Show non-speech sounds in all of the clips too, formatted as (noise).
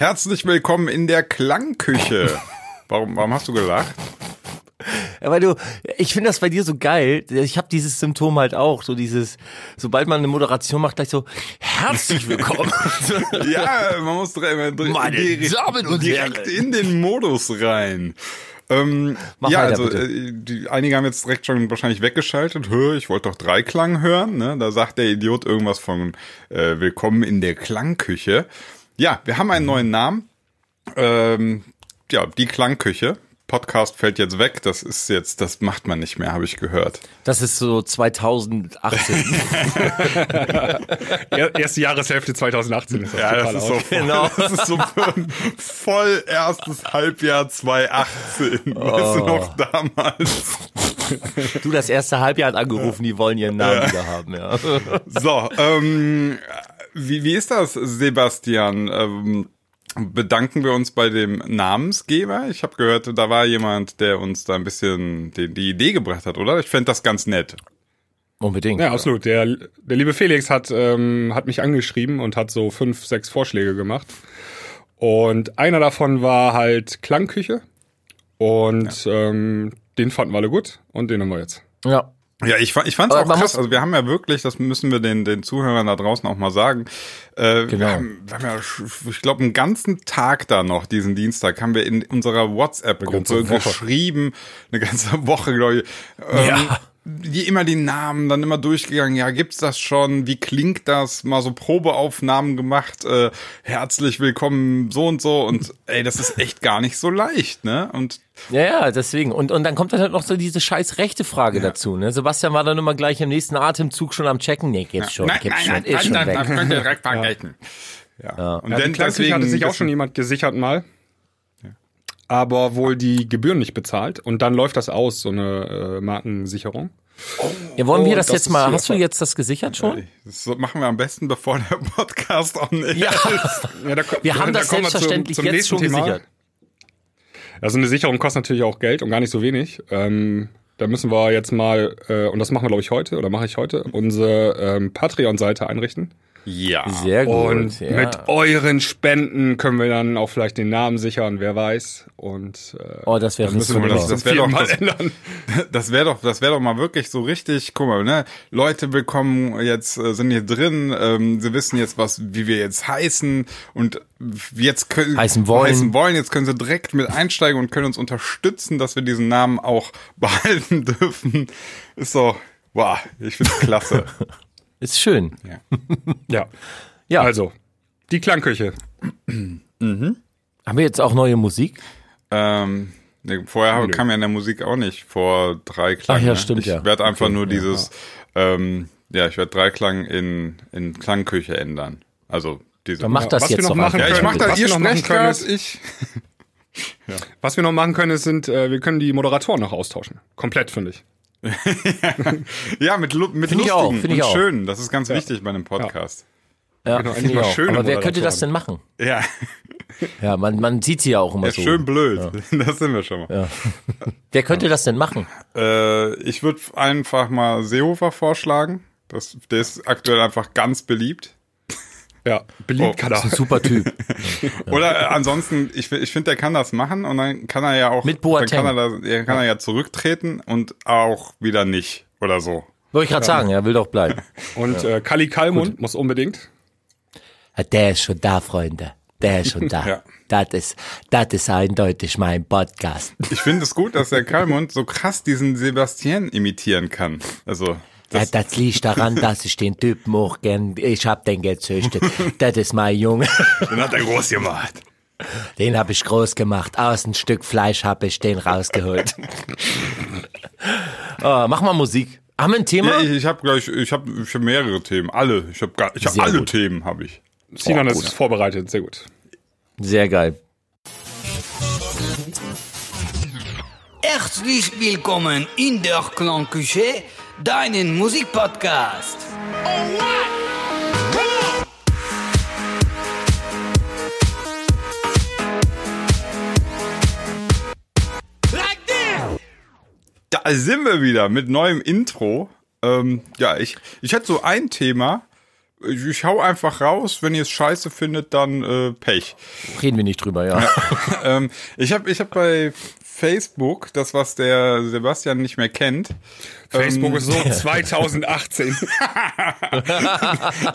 Herzlich willkommen in der Klangküche. Warum, warum hast du gelacht? Ja, weil du, ich finde das bei dir so geil. Ich habe dieses Symptom halt auch, so dieses, sobald man eine Moderation macht, gleich so, herzlich willkommen. (laughs) ja, man muss dr- dr- Meine direkt, Damen und direkt Herren. in den Modus rein. Ähm, ja, weiter, also äh, die, einige haben jetzt direkt schon wahrscheinlich weggeschaltet. Hö, ich wollte doch Dreiklang hören. Ne? Da sagt der Idiot irgendwas von äh, Willkommen in der Klangküche. Ja, wir haben einen neuen Namen. Ähm, ja, die Klangküche. Podcast fällt jetzt weg. Das ist jetzt, das macht man nicht mehr, habe ich gehört. Das ist so 2018. (laughs) Er, erste Jahreshälfte 2018 ist das Ja, total das ist so, (laughs) Genau. das ist so voll erstes Halbjahr 2018. Weißt du noch damals? du, das erste Halbjahr hat angerufen, die wollen ihren Namen wieder haben, ja. So, ähm, wie, wie ist das, Sebastian? Ähm, bedanken wir uns bei dem Namensgeber? Ich habe gehört, da war jemand, der uns da ein bisschen die, die Idee gebracht hat, oder? Ich fände das ganz nett. Unbedingt. Ja, absolut. Der, der liebe Felix hat, ähm, hat mich angeschrieben und hat so fünf, sechs Vorschläge gemacht. Und einer davon war halt Klangküche. Und ähm, den fanden wir alle gut und den haben wir jetzt. Ja. Ja, ich, ich fand's Aber auch krass. Also wir haben ja wirklich, das müssen wir den, den Zuhörern da draußen auch mal sagen. Äh, Genau. Wir haben, wir haben ja, ich glaube, einen ganzen Tag da noch, diesen Dienstag, haben wir in unserer WhatsApp-Gruppe geschrieben, eine ganze (laughs) Woche, glaube ich. Ähm, Ja. Die immer die Namen, dann immer durchgegangen, ja, gibt's das schon? Wie klingt das? Mal so Probeaufnahmen gemacht, äh, herzlich willkommen, so und so. Und ey, das ist echt gar nicht so leicht, ne? Und Ja, ja, deswegen. Und, und dann kommt dann halt noch so diese scheiß rechte Frage dazu. Ne? Sebastian war dann immer gleich im nächsten Atemzug schon am Checken. Nee, gibt's schon, gibt's schon, ist schon weg. könnt ihr direkt (laughs) vergessen. Ja. Und Ja, dann Klangküche hatte sich auch deswegen- schon jemand gesichert mal. Aber wohl die Gebühren nicht bezahlt. Und dann läuft das aus, so eine äh, Markensicherung. Ja, wollen wir Oh, das, das jetzt ist mal, hast du jetzt das gesichert schon? Das machen wir am besten, bevor der (laughs) Podcast on air Ja, Ja, da, wir haben da das kommen wir zum- selbstverständlich zum jetzt nächsten schon Thema. gesichert. Also eine Sicherung kostet natürlich auch Geld und gar nicht so wenig. Ähm, da müssen wir jetzt mal, äh, und das machen wir glaube ich heute, oder mache ich heute, unsere ähm, Patreon-Seite einrichten. Ja. Sehr gut. Und ja. mit euren Spenden können wir dann auch vielleicht den Namen sichern, wer weiß. Und äh, Oh, das wäre müssen wir das, Das das wär doch- mal das- ändern. Das wäre doch, das wäre doch mal wirklich so richtig, guck mal, ne? Leute willkommen jetzt äh, sind hier drin, ähm, sie wissen jetzt was, wie wir jetzt heißen und jetzt können Heißen wollen. heißen wollen, jetzt können sie direkt mit einsteigen und können uns unterstützen, dass wir diesen Namen auch (laughs) behalten dürfen. Ist so, wow, ich find's klasse. (laughs) Ist schön. (laughs) Ja. Ja. Also, die Klangküche. Haben wir jetzt auch neue Musik? Ähm, ne, vorher Nö. kam ja in der Musik auch nicht vor Dreiklang. Ach ja, ne? stimmt, ich ja. werde einfach Okay, nur ja, dieses, ähm, ja, ich werde Dreiklang in, in Klangküche ändern. Also diese. Dann mach das was wir jetzt noch doch machen einfach. ja, ich mach können- das, was ihr wir noch sprecht können, ist- ich. (laughs) Was wir noch machen können, ist, sind, äh, wir können die Moderatoren noch austauschen. Komplett, finde ich. (laughs) Ja, mit, mit Find ich lustigen auch, find ich und auch. schönen. Das ist ganz wichtig bei einem Podcast. Ja, Genau, finde ich auch. schöne Aber wer könnte das denn machen? Ja, Ja, man, man sieht sie ja auch immer ist so. schön blöd. (laughs) Das sind wir schon mal. (laughs) Wer könnte das denn machen? Äh, ich würde einfach mal Seehofer vorschlagen. Das, der ist aktuell einfach ganz beliebt. Ja, beliebt Oh, kann Das ist ein er. super Typ. (laughs) Oder äh, ansonsten, ich, ich finde, der kann das machen und dann kann er ja auch, Mit dann Boateng. kann er, da, er kann er ja zurücktreten und auch wieder nicht oder so. Wollte ich gerade sagen, er will doch bleiben. (laughs) Und äh, Kali Kalmund muss unbedingt. Ja, Der ist schon da, Freunde. Der ist schon (laughs) da. Ja. Das ist, das ist eindeutig mein Podcast. Ich finde es gut, dass der Kalmund so krass diesen Sebastian imitieren kann. Also, Ja, das, das liegt daran, (laughs) dass ich den Typen auch gern, ich hab den gezüchtet. Das ist mein Junge. den hat er groß gemacht. Den hab ich groß gemacht. Aus ein Stück Fleisch hab ich den rausgeholt. (laughs) oh, mach mal Musik. Haben wir ein Thema? Ja, ich, ich habe gleich, ich habe ich hab mehrere Themen, alle. Ich habe gar, ich Sehr alle gut. Themen habe ich. Sinan Oh, ist vorbereitet, sehr gut. Sehr geil. Herzlich willkommen in der Klangküche, deinen Musikpodcast. Da sind wir wieder mit neuem Intro. Ähm, ja, ich, ich hätte so ein Thema, ich, ich hau einfach raus. Wenn ihr es scheiße findet, dann äh, Pech. Reden wir nicht drüber, ja. (laughs) ähm, ich habe ich hab bei Facebook, das was der Sebastian nicht mehr kennt, Facebook ist so (laughs) 2018. (laughs)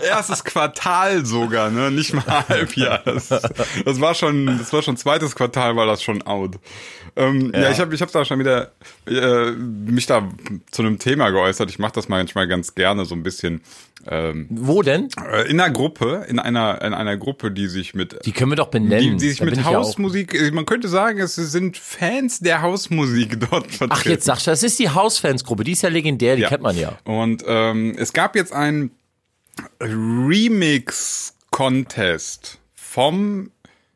erstes Quartal sogar, ne, nicht mal Halbjahr. Das, das war schon, das war schon zweites Quartal, war das schon out. Ähm, ja. ja. ich habe ich hab da schon wieder äh, mich da zu einem Thema geäußert. Ich mache das manchmal ganz gerne so ein bisschen. Ähm, Wo denn? Äh, in einer Gruppe, in einer in einer Gruppe, die sich mit die können wir doch benennen, die, die sich da mit Hausmusik, ja man könnte sagen, es sind Fans der Hausmusik dort vertreten. Ach jetzt sagst du, das ist die Hausfansgruppe, die ist ja legendär, die ja. kennt man ja. Und ähm, es gab jetzt einen Remix Contest vom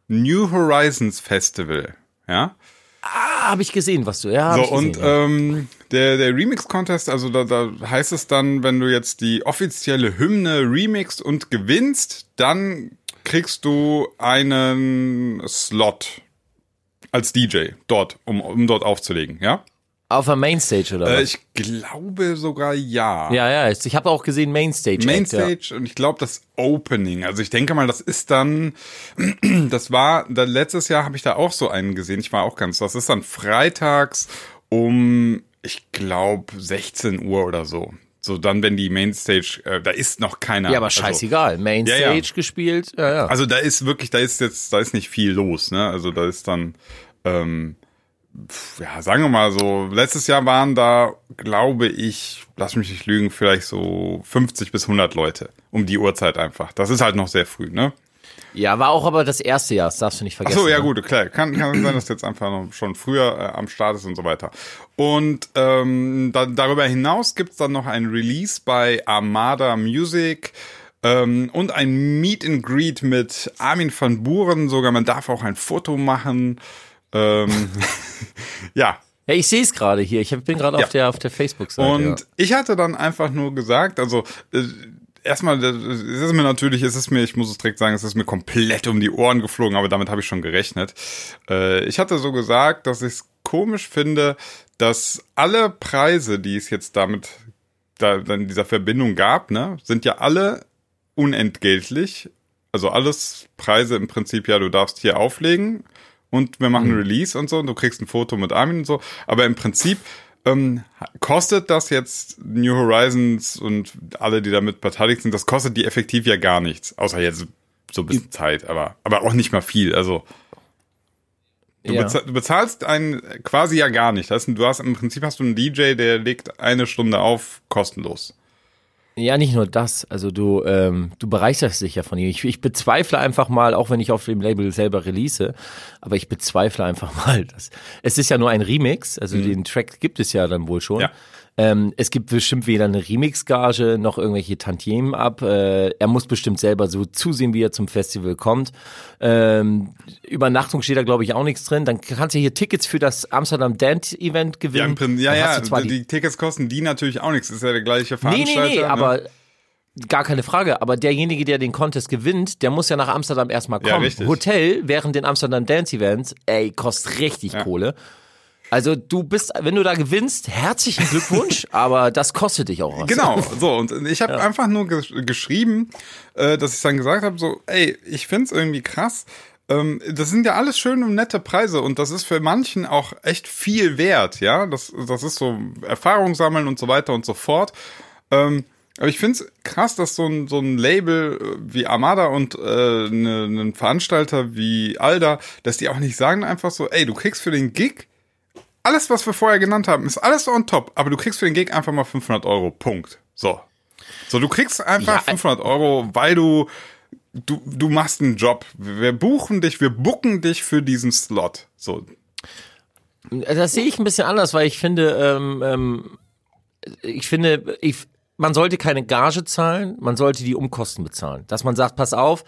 New Horizons Festival, ja. Ah, habe ich gesehen, was du. Ja, so, gesehen, und ja. ähm, der, der Remix-Contest, also da, da heißt es dann, wenn du jetzt die offizielle Hymne remixst und gewinnst, dann kriegst du einen Slot als DJ dort, um, um dort aufzulegen, ja? Auf der Mainstage oder was? Äh, ich glaube sogar ja. Ja, ja, ich habe auch gesehen Mainstage. Mainstage ja. und ich glaube das Opening. Also ich denke mal, das ist dann, (clears throat) das war, da letztes Jahr habe ich da auch so einen gesehen. Ich war auch ganz, das ist dann freitags um, ich glaube 16 Uhr oder so. So dann, wenn die Mainstage, äh, da ist noch keiner. Ja, aber also scheißegal. Also, Mainstage ja, ja. gespielt. Ja, ja. Also da ist wirklich, da ist jetzt, da ist nicht viel los. Ne? Also da ist dann ähm, ja, sagen wir mal so, letztes Jahr waren da, glaube ich, lass mich nicht lügen, vielleicht so 50 bis 100 Leute um die Uhrzeit einfach. Das ist halt noch sehr früh, ne? Ja, war auch aber das erste Jahr, das darfst du nicht vergessen. Ach so, ja ne? gut, klar. Kann, kann sein, dass jetzt einfach noch schon früher äh, am Start ist und so weiter. Und ähm, da, darüber hinaus gibt's dann noch ein Release bei Armada Music ähm, und ein Meet and Greet mit Armin van Buren. Sogar man darf auch ein Foto machen. Ähm, (laughs) ja. Ja, ich sehe es gerade hier. Ich bin gerade ja. auf der auf der Facebook-Seite. Und ja. ich hatte dann einfach nur gesagt, also äh, erstmal, es ist mir natürlich, es ist mir, ich muss es direkt sagen, es ist mir komplett um die Ohren geflogen, aber damit habe ich schon gerechnet. Äh, ich hatte so gesagt, dass ich es komisch finde, dass alle Preise, die es jetzt damit da in dieser Verbindung gab, ne, sind ja alle unentgeltlich. Also alles Preise im Prinzip, ja, du darfst hier auflegen und wir machen mhm. Release und so und du kriegst ein Foto mit Armin und so. Aber im Prinzip ähm, kostet das jetzt New Horizons und alle, die damit beteiligt sind, das kostet die effektiv ja gar nichts. Außer jetzt so ein bisschen Zeit, aber, aber auch nicht mal viel. Also du, ja. bezahlst, du bezahlst einen quasi ja gar nicht. Das heißt, du hast im Prinzip hast du einen DJ, der legt eine Stunde auf, kostenlos. Ja, nicht nur das. Also du, ähm, du bereicherst dich ja von ihm. Ich, ich bezweifle einfach mal, auch wenn ich auf dem Label selber release, aber ich bezweifle einfach (laughs) mal, dass es ist ja nur ein Remix, also mhm. den Track gibt es ja dann wohl schon. Ja. Ähm, es gibt bestimmt weder eine Remix-Gage noch irgendwelche Tantiemen ab. Äh, er muss bestimmt selber so zusehen, wie er zum Festival kommt. Ähm, Übernachtung steht da, glaube ich, auch nichts drin. Dann kannst du hier Tickets für das Amsterdam Dance Event gewinnen. Ja, ja, ja die, die, Tickets kosten die natürlich auch nichts. Ist ja der gleiche Veranstalter. Nee, nee, nee, ne? aber Gar keine Frage, aber derjenige, der den Contest gewinnt, der muss ja nach Amsterdam erstmal kommen. Ja, Hotel während den Amsterdam Dance Events, ey, kostet richtig ja. Kohle. Also du bist, wenn du da gewinnst, herzlichen Glückwunsch, (laughs) aber das kostet dich auch was. Genau, (laughs) so und ich habe ja. einfach nur gesch geschrieben, äh, dass ich dann gesagt habe, so, ey, ich find's irgendwie krass. Ähm, das sind ja alles schöne und nette Preise und das ist für manchen auch echt viel wert, ja. Das, das ist so Erfahrung sammeln und so weiter und so fort. Ähm, aber ich find's krass, dass so ein, so ein Label äh, wie Armada und äh, ne, ne Veranstalter wie Alda, dass die auch nicht sagen einfach so, ey, du kriegst für den Gig alles, was wir vorher genannt haben, ist alles on top, aber du kriegst für den Gig einfach mal 500 Euro. Punkt. So. So, du kriegst einfach ja, 500 Euro, weil du, du, du machst einen Job. Wir buchen dich, wir bucken dich für diesen Slot. So. Das sehe ich ein bisschen anders, weil ich finde, ähm, ähm, ich finde, ich, man sollte keine Gage zahlen, man sollte die Umkosten bezahlen. Dass man sagt, pass auf,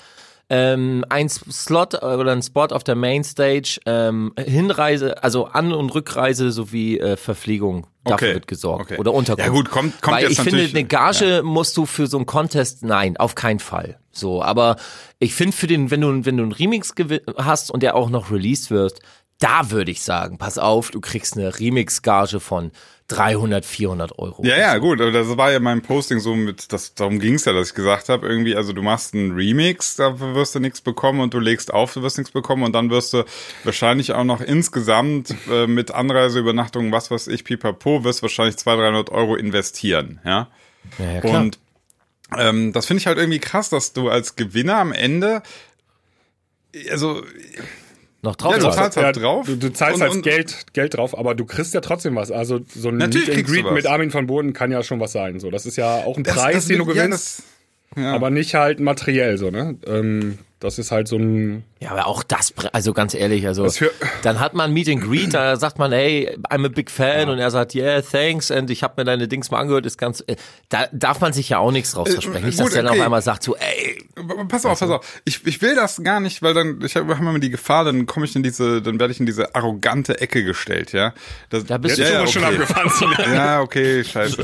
ähm, ein Slot äh, oder ein Spot auf der Mainstage, ähm, Hinreise, also An- und Rückreise sowie äh, Verpflegung. Dafür okay. wird gesorgt. Okay. Oder Unterkunft. Ja gut, kommt, kommt Weil jetzt ich finde, eine Gage ja. musst du für so einen Contest, nein, auf keinen Fall. So, aber ich finde für den, wenn du, wenn du einen Remix hast und der auch noch released wird, da würde ich sagen, pass auf, du kriegst eine Remix-Gage von 300, 400 Euro. Ja, ja, gut, aber das war ja mein Posting so mit, das, darum ging's ja, dass ich gesagt habe, irgendwie, also du machst einen Remix, da wirst du nichts bekommen und du legst auf, du wirst nichts bekommen und dann wirst du wahrscheinlich auch noch insgesamt äh, mit Anreise, Übernachtung, was weiß ich, pipapo, wirst wahrscheinlich 200, 300 Euro investieren, ja. Ja, ja, klar. Und ähm, das finde ich halt irgendwie krass, dass du als Gewinner am Ende, also noch drauf Ja, du zahlst. halt drauf. Du, du zahlst Und- halt und- Geld, Geld drauf, aber du kriegst ja trotzdem was. Also so ein Natürlich Meet and Greet mit Armin von Boden kann ja schon was sein. So, das ist ja auch ein das, Preis, das, den du ja, gewinnst, das, ja. aber nicht halt materiell so, ne? Ähm, das ist halt so ein Ja, aber auch das, also ganz ehrlich, also dann hat man Meet and Greet, da sagt man, hey, I'm a big fan und er sagt, yeah, thanks and ich habe mir deine Dings mal angehört, ist ganz, äh, da darf man sich ja auch nichts draus versprechen. Nicht, dass der dann okay. auf einmal sagt so, ey, Pass auf, pass auf. Ich, ich will das gar nicht, weil dann, ich habe hab immer die Gefahr, dann komme ich in diese, dann werde ich in diese arrogante Ecke gestellt, ja. Das, Da bist Jetzt du wir schon abgefahren. (laughs) Ja, okay, scheiße.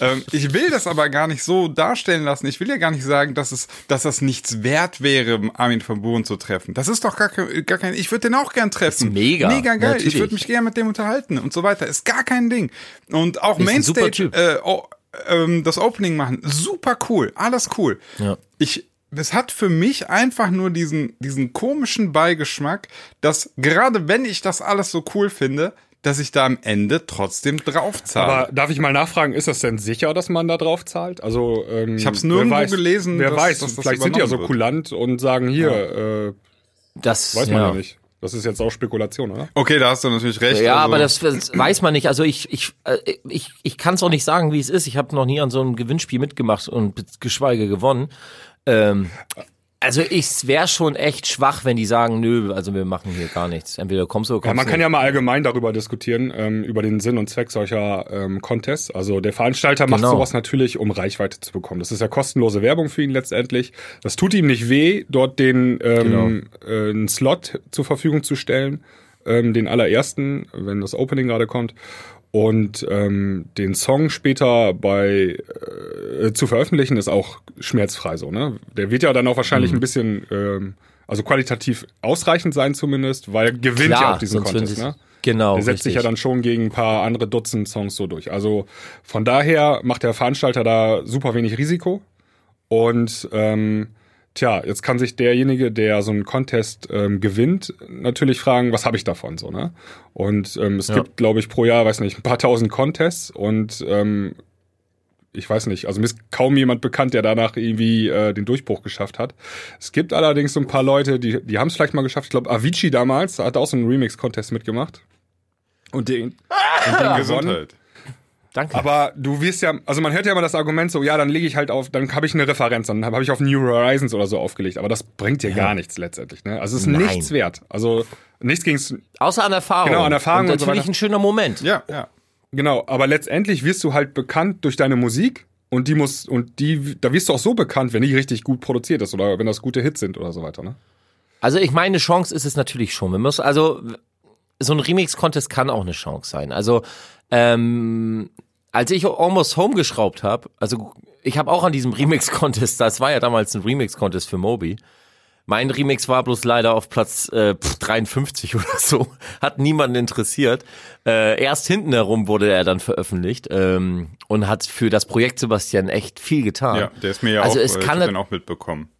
ähm, ich will das aber gar nicht so darstellen lassen. Ich will ja gar nicht sagen, dass es, dass das nichts wert wäre, Armin van Buuren zu treffen. Das ist doch gar kein, gar kein ich würde den auch gern treffen. Ist mega, Mega geil. natürlich. Ich würde mich gerne mit dem unterhalten und so weiter. Ist gar kein Ding. Und auch Ist Mainstage, äh, oh, ähm, das Opening machen, super cool. Alles cool. Ja. Ich, es hat für mich einfach nur diesen, diesen komischen Beigeschmack, dass gerade wenn ich das alles so cool finde, dass ich da am Ende trotzdem draufzahle. Aber darf ich mal nachfragen, ist das denn sicher, dass man da drauf zahlt? Also ähm, Ich hab's wer nirgendwo weiß, gelesen, Wer dass- weiß, dass das vielleicht sind die ja so kulant und sagen hier, äh, das weiß man ja. ja nicht. Das ist jetzt auch Spekulation, oder? Okay, da hast du natürlich recht. Ja, also, aber das, das weiß man nicht. Also ich, ich, äh, ich, ich kann es auch nicht sagen, wie es ist. Ich habe noch nie an so einem Gewinnspiel mitgemacht und geschweige gewonnen. Ähm, also ich wäre schon echt schwach, wenn die sagen, nö, also wir machen hier gar nichts. Entweder kommst du oder Ja, kommst man kann nicht. ja mal allgemein darüber diskutieren, ähm, über den Sinn und Zweck solcher ähm, Contests. Also der Veranstalter macht Genau. sowas natürlich, um Reichweite zu bekommen. Das ist ja kostenlose Werbung für ihn letztendlich. Das tut ihm nicht weh, dort den ähm, äh, einen Slot zur Verfügung zu stellen, ähm, den allerersten, wenn das Opening gerade kommt. Und ähm, den Song später bei äh, zu veröffentlichen ist auch schmerzfrei so, ne? Der wird ja dann auch wahrscheinlich Mhm. ein bisschen ähm, also qualitativ ausreichend sein zumindest, weil er gewinnt ja Klar, auch diesen Contest, ne? Genau, Der setzt sich ja richtig. dann schon gegen ein paar andere Dutzend Songs so durch. Also von daher macht der Veranstalter da super wenig Risiko. Und ähm, tja, jetzt kann sich derjenige, der so einen Contest ähm, gewinnt, natürlich fragen, was habe ich davon so, ne? Und ähm, es Ja. gibt, glaube ich, pro Jahr, weiß nicht, ein paar tausend Contests und ähm, ich weiß nicht, also mir ist kaum jemand bekannt, der danach irgendwie äh, den Durchbruch geschafft hat. Es gibt allerdings so ein paar Leute, die, die haben es vielleicht mal geschafft. Ich glaube, Avicii damals hat auch so einen Remix-Contest mitgemacht. Und den, und den gewonnen. Gesundheit. Danke. Aber du wirst ja, also man hört ja immer das Argument so, ja, dann lege ich halt auf, dann habe ich eine Referenz, dann habe hab ich auf New Horizons oder so aufgelegt. Aber das bringt dir gar nichts letztendlich. Ne? Also es ist Nein. nichts wert. Also nichts gegen's, Außer an Erfahrung. Genau, an Erfahrung Und und so natürlich ein schöner Moment. Ja, ja. Genau, aber letztendlich wirst du halt bekannt durch deine Musik und die muss und die da wirst du auch so bekannt, wenn die richtig gut produziert ist oder wenn das gute Hits sind oder so weiter, ne? Also ich meine, eine Chance ist es natürlich schon. Wir müssen, also so ein Remix-Contest kann auch eine Chance sein. Also ähm, als ich Almost Home geschraubt habe, also ich habe auch an diesem (laughs) Remix-Contest, das war ja damals ein Remix-Contest für Moby. Mein Remix war bloß leider auf Platz äh, pf, 53 (laughs) oder so. Hat niemanden interessiert. Äh, erst hinten herum wurde er dann veröffentlicht ähm, und hat für das Projekt Sebastian echt viel getan. Ja, der ist mir ja also auch, es äh, ich kann hab den auch mitbekommen.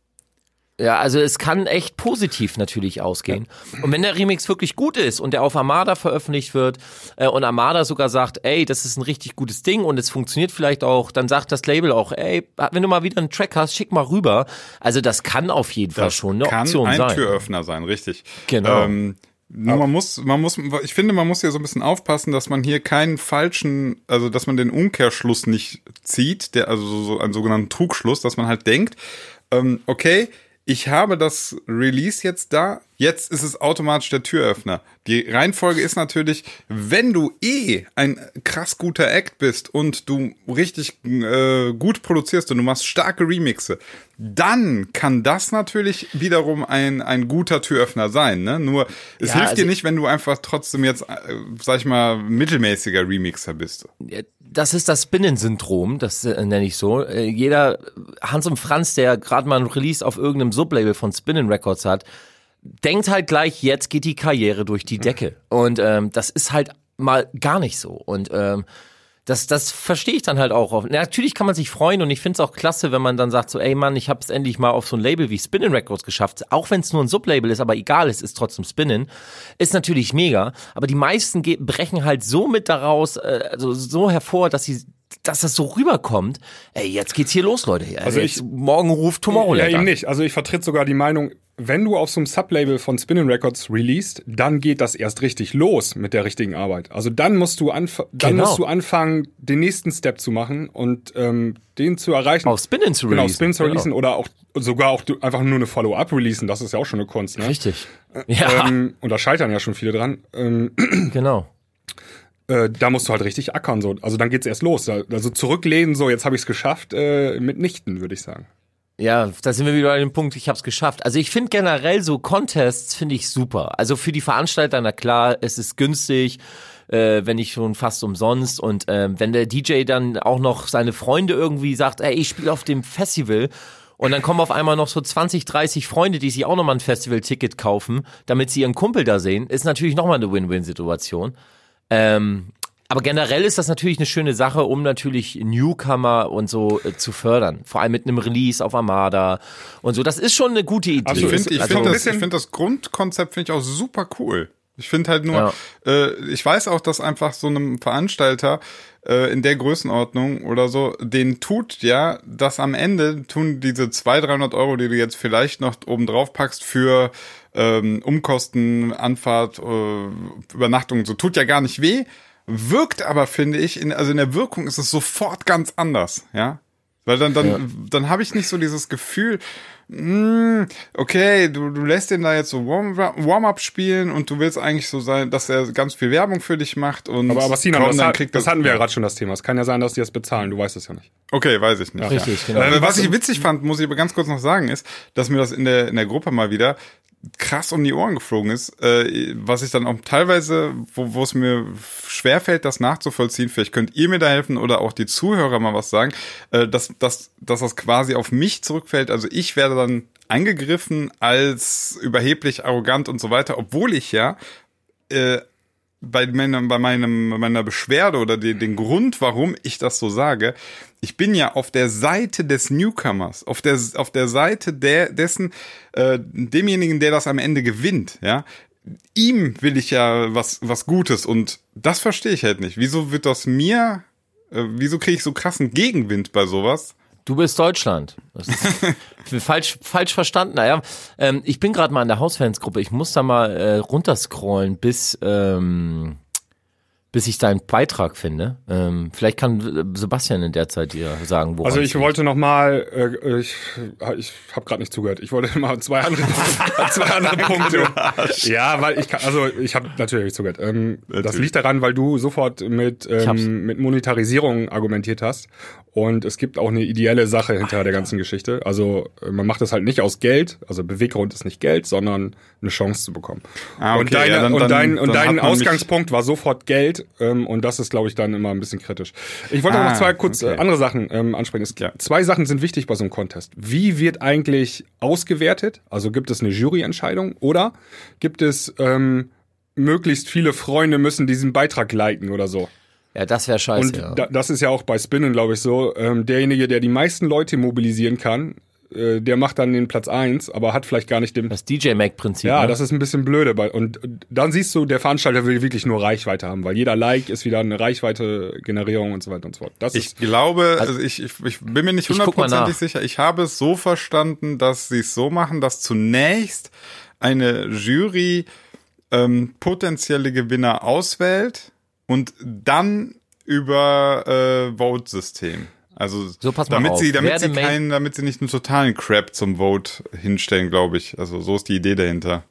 Ja, also es kann echt positiv natürlich ausgehen. Und wenn der Remix wirklich gut ist und der auf Armada veröffentlicht wird äh, und Armada sogar sagt, ey, das ist ein richtig gutes Ding und es funktioniert vielleicht auch, dann sagt das Label auch, ey, wenn du mal wieder einen Track hast, schick mal rüber. Also das kann auf jeden Fall schon eine kann Option ein sein. Türöffner sein, richtig. Genau. Ähm, nur man muss, man muss, ich finde, man muss hier so ein bisschen aufpassen, dass man hier keinen falschen, also dass man den Umkehrschluss nicht zieht, der, also so, so einen sogenannten Trugschluss, dass man halt denkt, ähm, okay, ich habe das Release jetzt da, jetzt ist es automatisch der Türöffner. Die Reihenfolge ist natürlich, wenn du eh ein krass guter Act bist und du richtig äh, gut produzierst und du machst starke Remixe, dann kann das natürlich wiederum ein, ein guter Türöffner sein. Ne? Nur es Ja, hilft also- dir nicht, wenn du einfach trotzdem jetzt, äh, sag ich mal, mittelmäßiger Remixer bist. Das ist das Spinnen-Syndrom, das äh, nenne ich so. Äh, jeder Hans und Franz, der gerade mal ein Release auf irgendeinem Sublabel von Spinnen Records hat, denkt halt gleich, jetzt geht die Karriere durch die Decke. Und ähm, das ist halt mal gar nicht so. Und ähm, das, das verstehe ich dann halt auch. Natürlich kann man sich freuen und ich finde es auch klasse, wenn man dann sagt so, ey Mann, ich habe es endlich mal auf so ein Label wie Spinning Records geschafft. Auch wenn es nur ein Sublabel ist, aber egal, es ist trotzdem Spinning. Ist natürlich mega. Aber die meisten brechen halt so mit daraus, äh, also so hervor, dass sie dass das so rüberkommt, ey, jetzt geht's hier los, Leute. Also ich, morgen ruft Tomorrowland. Ja, eben nicht. Also ich vertrete sogar die Meinung, wenn du auf so einem Sublabel von Spinning Records released, dann geht das erst richtig los mit der richtigen Arbeit. Also dann musst du anf dann genau. musst du anfangen, den nächsten Step zu machen und ähm, den zu erreichen. Auf Spinning zu releasen. Genau, Spinning zu releasen genau. oder auch sogar auch einfach nur eine Follow-up releasen. Das ist ja auch schon eine Kunst. Ne? Richtig. Ja. Ähm, und da scheitern ja schon viele dran. Ähm, (clears throat) genau. Äh, da musst du halt richtig ackern. So. Also dann geht's erst los. Also zurücklehnen, so jetzt habe ich es geschafft, äh, mitnichten, würde ich sagen. Ja, da sind wir wieder an dem Punkt, ich habe es geschafft. Also ich finde generell so Contests finde ich super. Also für die Veranstalter, na klar, es ist günstig, äh, wenn nicht schon fast umsonst. Und äh, wenn der DJ dann auch noch seine Freunde irgendwie sagt, ey, ich spiele auf dem Festival und dann kommen auf einmal noch so 20, 30 Freunde, die sich auch nochmal ein Festival-Ticket kaufen, damit sie ihren Kumpel da sehen, ist natürlich nochmal eine Win-Win-Situation. Ähm, aber generell ist das natürlich eine schöne Sache, um natürlich Newcomer und so äh, zu fördern. Vor allem mit einem Release auf Armada und so. Das ist schon eine gute Idee. Also ich finde ich also, find das, find das Grundkonzept finde ich auch super cool. Ich finde halt nur, ja. äh, ich weiß auch, dass einfach so einem Veranstalter äh, in der Größenordnung oder so, den tut ja, dass am Ende tun diese 200, 300 Euro, die du jetzt vielleicht noch oben drauf packst für ähm, Umkosten, Anfahrt, äh, Übernachtung, so tut ja gar nicht weh, wirkt aber, finde ich, in, also in der Wirkung ist es sofort ganz anders, ja. Weil dann, dann, ja. dann habe ich nicht so dieses Gefühl, mh, hm, okay, du, du lässt den da jetzt so Warm-up spielen und du willst eigentlich so sein, dass er ganz viel Werbung für dich macht und aber, aber Sina, das, hat, das, das, hatten wir ja gerade schon das Thema. Es kann ja sein, dass die das bezahlen, du weißt es ja nicht. Okay, weiß ich nicht. Ja. Richtig, genau. Äh, was ich witzig fand, muss ich aber ganz kurz noch sagen, ist, dass mir das in der, in der Gruppe mal wieder krass um die Ohren geflogen ist, äh, was ich dann auch teilweise, wo, wo es mir schwerfällt, das nachzuvollziehen, vielleicht könnt ihr mir da helfen oder auch die Zuhörer mal was sagen, äh, dass, dass, dass das quasi auf mich zurückfällt. Also ich werde dann angegriffen als überheblich, arrogant und so weiter, obwohl ich ja äh, bei, meinem, bei meinem, meiner Beschwerde oder den, den Grund, warum ich das so sage, ich bin ja auf der Seite des Newcomers, auf der, auf der Seite der, dessen, äh, demjenigen, der das am Ende gewinnt, ja. Ihm will ich ja was, was Gutes und das verstehe ich halt nicht. Wieso wird das mir, äh, wieso kriege ich so krassen Gegenwind bei sowas? Du bist Deutschland. (laughs) Falsch, falsch verstanden. Naja, ähm, ich bin gerade mal in der Hausfansgruppe. Ich muss da mal äh, runterscrollen, bis ähm, bis ich deinen Beitrag finde. Ähm, vielleicht kann Sebastian in der Zeit dir sagen, wo. Also ich wollte noch mal, äh, ich, ich habe gerade nicht zugehört. Ich wollte (laughs) mal zwei andere, zwei andere (laughs) Punkte. Ja, weil ich kann, also ich habe natürlich nicht zugehört. Ähm, natürlich. Das liegt daran, weil du sofort mit ähm, mit Monetarisierung argumentiert hast und es gibt auch eine ideelle Sache hinter Alter. der ganzen Geschichte. Also man macht das halt nicht aus Geld, also Beweggrund ist nicht Geld, sondern eine Chance zu bekommen. Ah, okay. Und, deine, ja, dann, und dein, und dein Ausgangspunkt war sofort Geld ähm, und das ist, glaube ich, dann immer ein bisschen kritisch. Ich wollte ah, noch zwei kurz okay. andere Sachen ähm, ansprechen. Es, ja. Zwei Sachen sind wichtig bei so einem Contest. Wie wird eigentlich ausgewertet? Also gibt es eine Juryentscheidung oder gibt es ähm, möglichst viele Freunde müssen diesen Beitrag liken oder so? Ja, das wäre scheiße. Und ja. da, das ist ja auch bei Spinnen, glaube ich, so. Ähm, derjenige, der die meisten Leute mobilisieren kann, äh, der macht dann den Platz eins, aber hat vielleicht gar nicht den. Das DJ Mac-Prinzip. Ja, ne? das ist ein bisschen blöde. Und dann siehst du, der Veranstalter will wirklich nur Reichweite haben, weil jeder Like ist wieder eine Reichweite-Generierung und so weiter und so fort. Das ich glaube, also, also ich, ich, ich bin mir nicht hundertprozentig sicher. Ich habe es so verstanden, dass sie es so machen, dass zunächst eine Jury ähm, potenzielle Gewinner auswählt und dann über äh, Vote-System. Also so, pass mal damit auf. sie, damit sie keinen, damit sie nicht einen totalen Crap zum Vote hinstellen, glaube ich. Also so ist die Idee dahinter.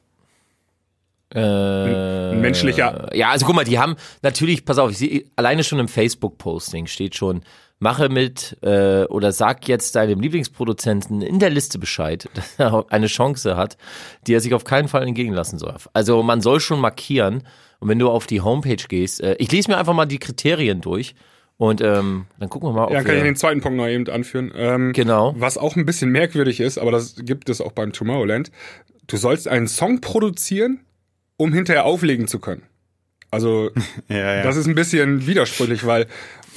Äh, ein menschlicher. Ja, also guck mal, die haben natürlich, pass auf, ich sehe alleine schon im Facebook-Posting steht schon, mache mit äh, oder sag jetzt deinem Lieblingsproduzenten in der Liste Bescheid, (laughs) dass er eine Chance hat, die er sich auf keinen Fall entgegen lassen soll. Also man soll schon markieren und wenn du auf die Homepage gehst, äh, ich lese mir einfach mal die Kriterien durch Und ähm, dann gucken wir mal, ob Ja, dann kann ich wir, den zweiten Punkt noch eben anführen. Ähm, Genau. Was auch ein bisschen merkwürdig ist, aber das gibt es auch beim Tomorrowland. Du sollst einen Song produzieren, um hinterher auflegen zu können. Also (laughs) Ja, ja. das ist ein bisschen widersprüchlich, weil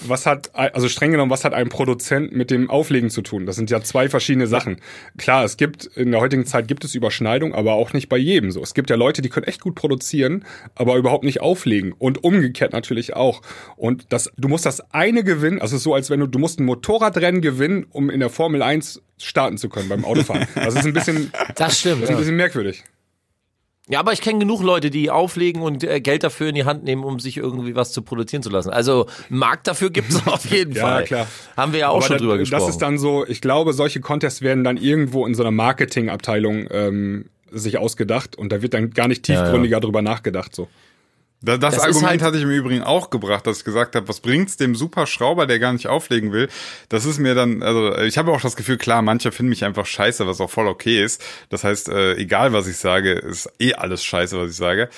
was hat, also streng genommen, was hat ein Produzent mit dem Auflegen zu tun? Das sind ja zwei verschiedene Sachen. Klar, es gibt, in der heutigen Zeit gibt es Überschneidung, aber auch nicht bei jedem so. Es gibt ja Leute, die können echt gut produzieren, aber überhaupt nicht auflegen. Und umgekehrt natürlich auch. Und das, du musst das eine gewinnen, also es ist so, als wenn du, du musst ein Motorradrennen gewinnen, um in der Formel 1 starten zu können beim Autofahren. (laughs) Das ist ein bisschen, das stimmt. das ist ein bisschen merkwürdig. Ja, aber ich kenne genug Leute, die auflegen und äh, Geld dafür in die Hand nehmen, um sich irgendwie was zu produzieren zu lassen. Also Markt dafür gibt es (laughs) auf jeden Ja, Fall. klar. Haben wir ja auch Aber schon das, drüber gesprochen. Das ist dann so, ich glaube, solche Contests werden dann irgendwo in so einer Marketingabteilung ähm, sich ausgedacht und da wird dann gar nicht ja. tiefgründiger drüber nachgedacht. So. Da, das, Das Argument halt- hatte ich im Übrigen auch gebracht, dass ich gesagt habe, was bringt's dem Superschrauber, der gar nicht auflegen will? Das ist mir dann, also ich habe auch das Gefühl, klar, manche finden mich einfach scheiße, was auch voll okay ist. Das heißt, äh, egal was ich sage, ist eh alles scheiße, was ich sage.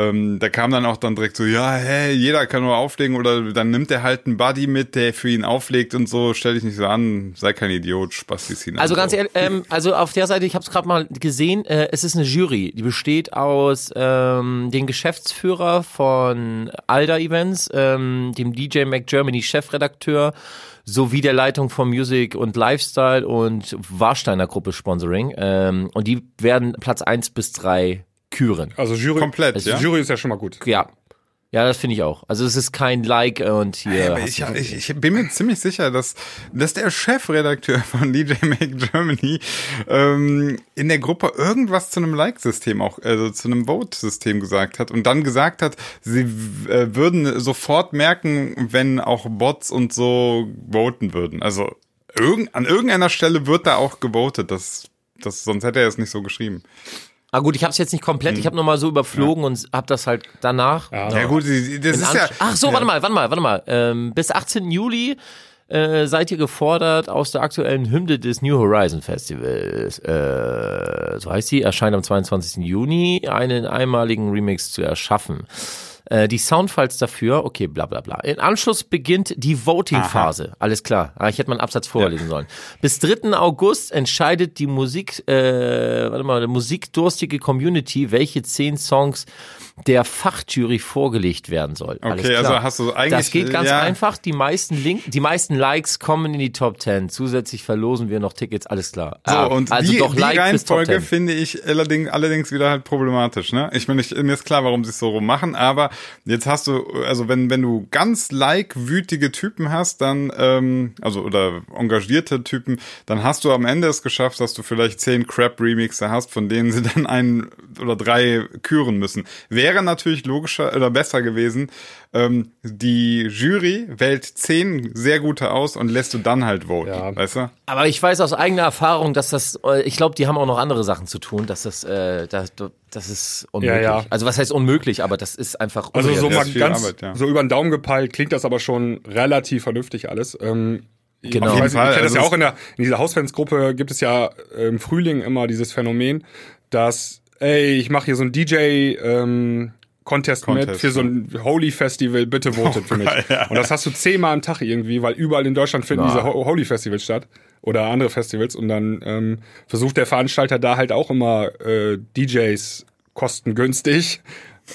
Ähm, da kam dann auch dann direkt so, ja, hey, jeder kann nur auflegen oder dann nimmt er halt einen Buddy mit, der für ihn auflegt und so, stell dich nicht so an, sei kein Idiot, Spaß die Szene. Also ganz ehrlich, ähm, also auf der Seite, ich habe es gerade mal gesehen, äh, es ist eine Jury, die besteht aus ähm, den Geschäftsführer von Alda Events, ähm, dem DJ Mac Germany Chefredakteur sowie der Leitung von Music und Lifestyle und Warsteiner Gruppe Sponsoring. Ähm, und die werden Platz eins bis drei küren. Also Jury, Komplett, also ja? Jury ist ja schon mal gut. Ja. Ja, das finde ich auch. Also es ist kein Like und hier. Ja, ich, ich, ich bin mir ziemlich sicher, dass, dass der Chefredakteur von DJ Make Germany ähm, in der Gruppe irgendwas zu einem Like-System auch, also zu einem Vote-System gesagt hat und dann gesagt hat, sie äh, würden sofort merken, wenn auch Bots und so voten würden. Also irgend, an irgendeiner Stelle wird da auch gewotet. Das, das, sonst hätte er es nicht so geschrieben. Ah gut, ich habe es jetzt nicht komplett, ich habe nur mal so überflogen und habe das halt danach. Ja. Ja gut, das ist ja. Ach so, warte mal, warte mal, warte mal. Ähm, bis 18. Juli äh, seid ihr gefordert, aus der aktuellen Hymne des New Horizon Festivals, äh, so heißt sie, erscheint am 22. Juni, einen einmaligen Remix zu erschaffen. Äh, die Soundfiles dafür, okay, bla bla bla. In Anschluss beginnt die Voting-Phase. Alles klar. Ah, ich hätte mal einen Absatz vorlesen sollen. Bis 3. August entscheidet die Musik, äh, warte mal, musikdurstige Community, welche zehn Songs der Fachjury vorgelegt werden soll. Okay, also hast du eigentlich- Das geht ganz ja. einfach. Die meisten Link, die meisten Likes kommen in die Top 10. Zusätzlich verlosen wir noch Tickets, alles klar. So, Ah, und also die, doch die Like Reihenfolge 10. finde ich allerdings, allerdings wieder halt problematisch, ne? Ich meine, ich, mir ist klar, warum sie es so rum machen, aber jetzt hast du, also wenn, wenn du ganz like-wütige Typen hast, dann, ähm, also, oder engagierte Typen, dann hast du am Ende es geschafft, dass du vielleicht zehn Crap-Remixe hast, von denen sie dann einen oder drei küren müssen. Wäre natürlich logischer oder besser gewesen, ähm, die Jury wählt zehn sehr gute aus und lässt du dann halt voten, Ja. weißt du? Aber ich weiß aus eigener Erfahrung, dass das, äh, ich glaube, die haben auch noch andere Sachen zu tun, dass das, äh, das, das ist unmöglich. Ja, ja. Also was heißt unmöglich, aber das ist einfach Also so mal ganz Arbeit, ja. so über den Daumen gepeilt klingt das aber schon relativ vernünftig alles. Ähm, Genau. Ich, Auf jeden Fall. ich kenne das Also ja es- auch in der in dieser Hausfansgruppe gibt es ja im Frühling immer dieses Phänomen, dass ey, ich mache hier so ein DJ ähm, Contest, mit Contest, für so ein Holy Festival, bitte votet für mich. ja. Und das hast du zehnmal am Tag irgendwie, weil überall in Deutschland finden Ja. diese Ho Holy Festivals statt oder andere Festivals und dann ähm, versucht der Veranstalter da halt auch immer äh, DJs kostengünstig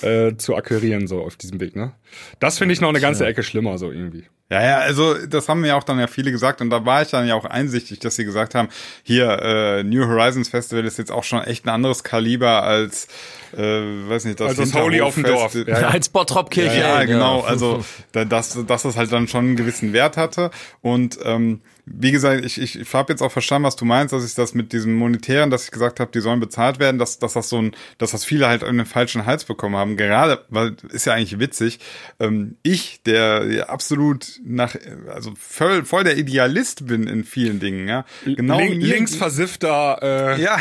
äh, zu akquirieren so auf diesem Weg. Ne? Das finde ich noch eine ganze Ecke schlimmer so irgendwie. Ja, ja, also das haben mir auch dann ja viele gesagt und da war ich dann ja auch einsichtig, dass sie gesagt haben, hier äh, New Horizons Festival ist jetzt auch schon echt ein anderes Kaliber als, äh, weiß nicht, das Als das Holy auf dem Dorf. Ja, Ja, (laughs) als Bottrop-Kirche. ja, ey, genau. Also, (laughs) da, dass, dass das halt dann schon einen gewissen Wert hatte. Und ähm, wie gesagt, ich, ich, ich habe jetzt auch verstanden, was du meinst, dass ich das mit diesem Monetären, dass ich gesagt habe, die sollen bezahlt werden, dass, dass das so ein, dass das viele halt in den falschen Hals bekommen haben. Gerade, weil ist ja eigentlich witzig. Ähm, ich, der absolut nach, also voll, voll der Idealist bin in vielen Dingen, ja. Genau Link, mir- links versiffter äh, ja,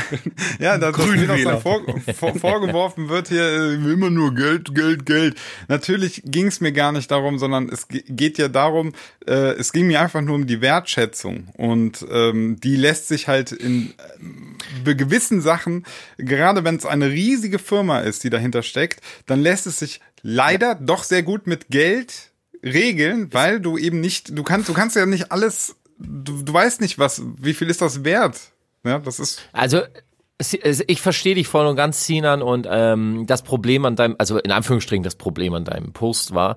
ja, da, mir vor, vor, vorgeworfen wird hier äh, immer nur Geld, Geld, Geld. Natürlich ging es mir gar nicht darum, sondern es ge- geht ja darum, äh, es ging mir einfach nur um die Wertschätzung und ähm, die lässt sich halt in bei gewissen Sachen, gerade wenn es eine riesige Firma ist, die dahinter steckt, dann lässt es sich leider doch sehr gut mit Geld regeln, weil du eben nicht, du kannst, du kannst ja nicht alles, du, du weißt nicht, was, wie viel ist das wert? Ja, das ist. Also ich verstehe dich voll und ganz, Sinan, und ähm, das Problem an deinem, also in Anführungsstrichen das Problem an deinem Post war,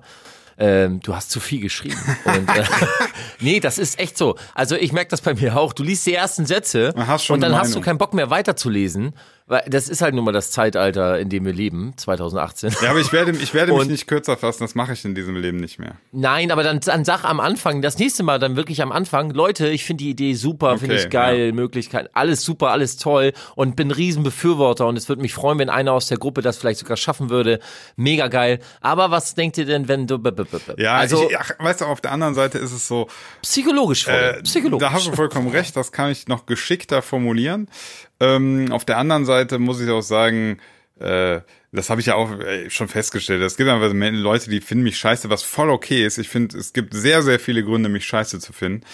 ähm, du hast zu viel geschrieben. Und, äh, (laughs) nee, das ist echt so. Also ich merke das bei mir auch. Du liest die ersten Sätze und dann hast du keinen Bock mehr weiterzulesen, das ist halt nun mal das Zeitalter, in dem wir leben, 2018. Ja, aber ich werde, ich werde mich Und- nicht kürzer fassen, das mache ich in diesem Leben nicht mehr. Nein, aber dann, dann sag am Anfang, das nächste Mal dann wirklich am Anfang, Leute, ich finde die Idee super, finde Okay, ich geil, Möglichkeit, alles super, alles toll und bin riesen Befürworter und es würde mich freuen, wenn einer aus der Gruppe das vielleicht sogar schaffen würde. Mega geil. Aber was denkt ihr denn, wenn du, Ja, also ich, ach, weißt du, auf der anderen Seite ist es so, psychologisch voll, Äh, psychologisch. Da hast du vollkommen recht, das kann ich noch geschickter formulieren. Ähm, auf der anderen Seite muss ich auch sagen, äh, das habe ich ja auch äh, schon festgestellt. Es gibt einfach Leute, die finden mich scheiße, was voll okay ist. Ich finde, es gibt sehr, sehr viele Gründe, mich scheiße zu finden.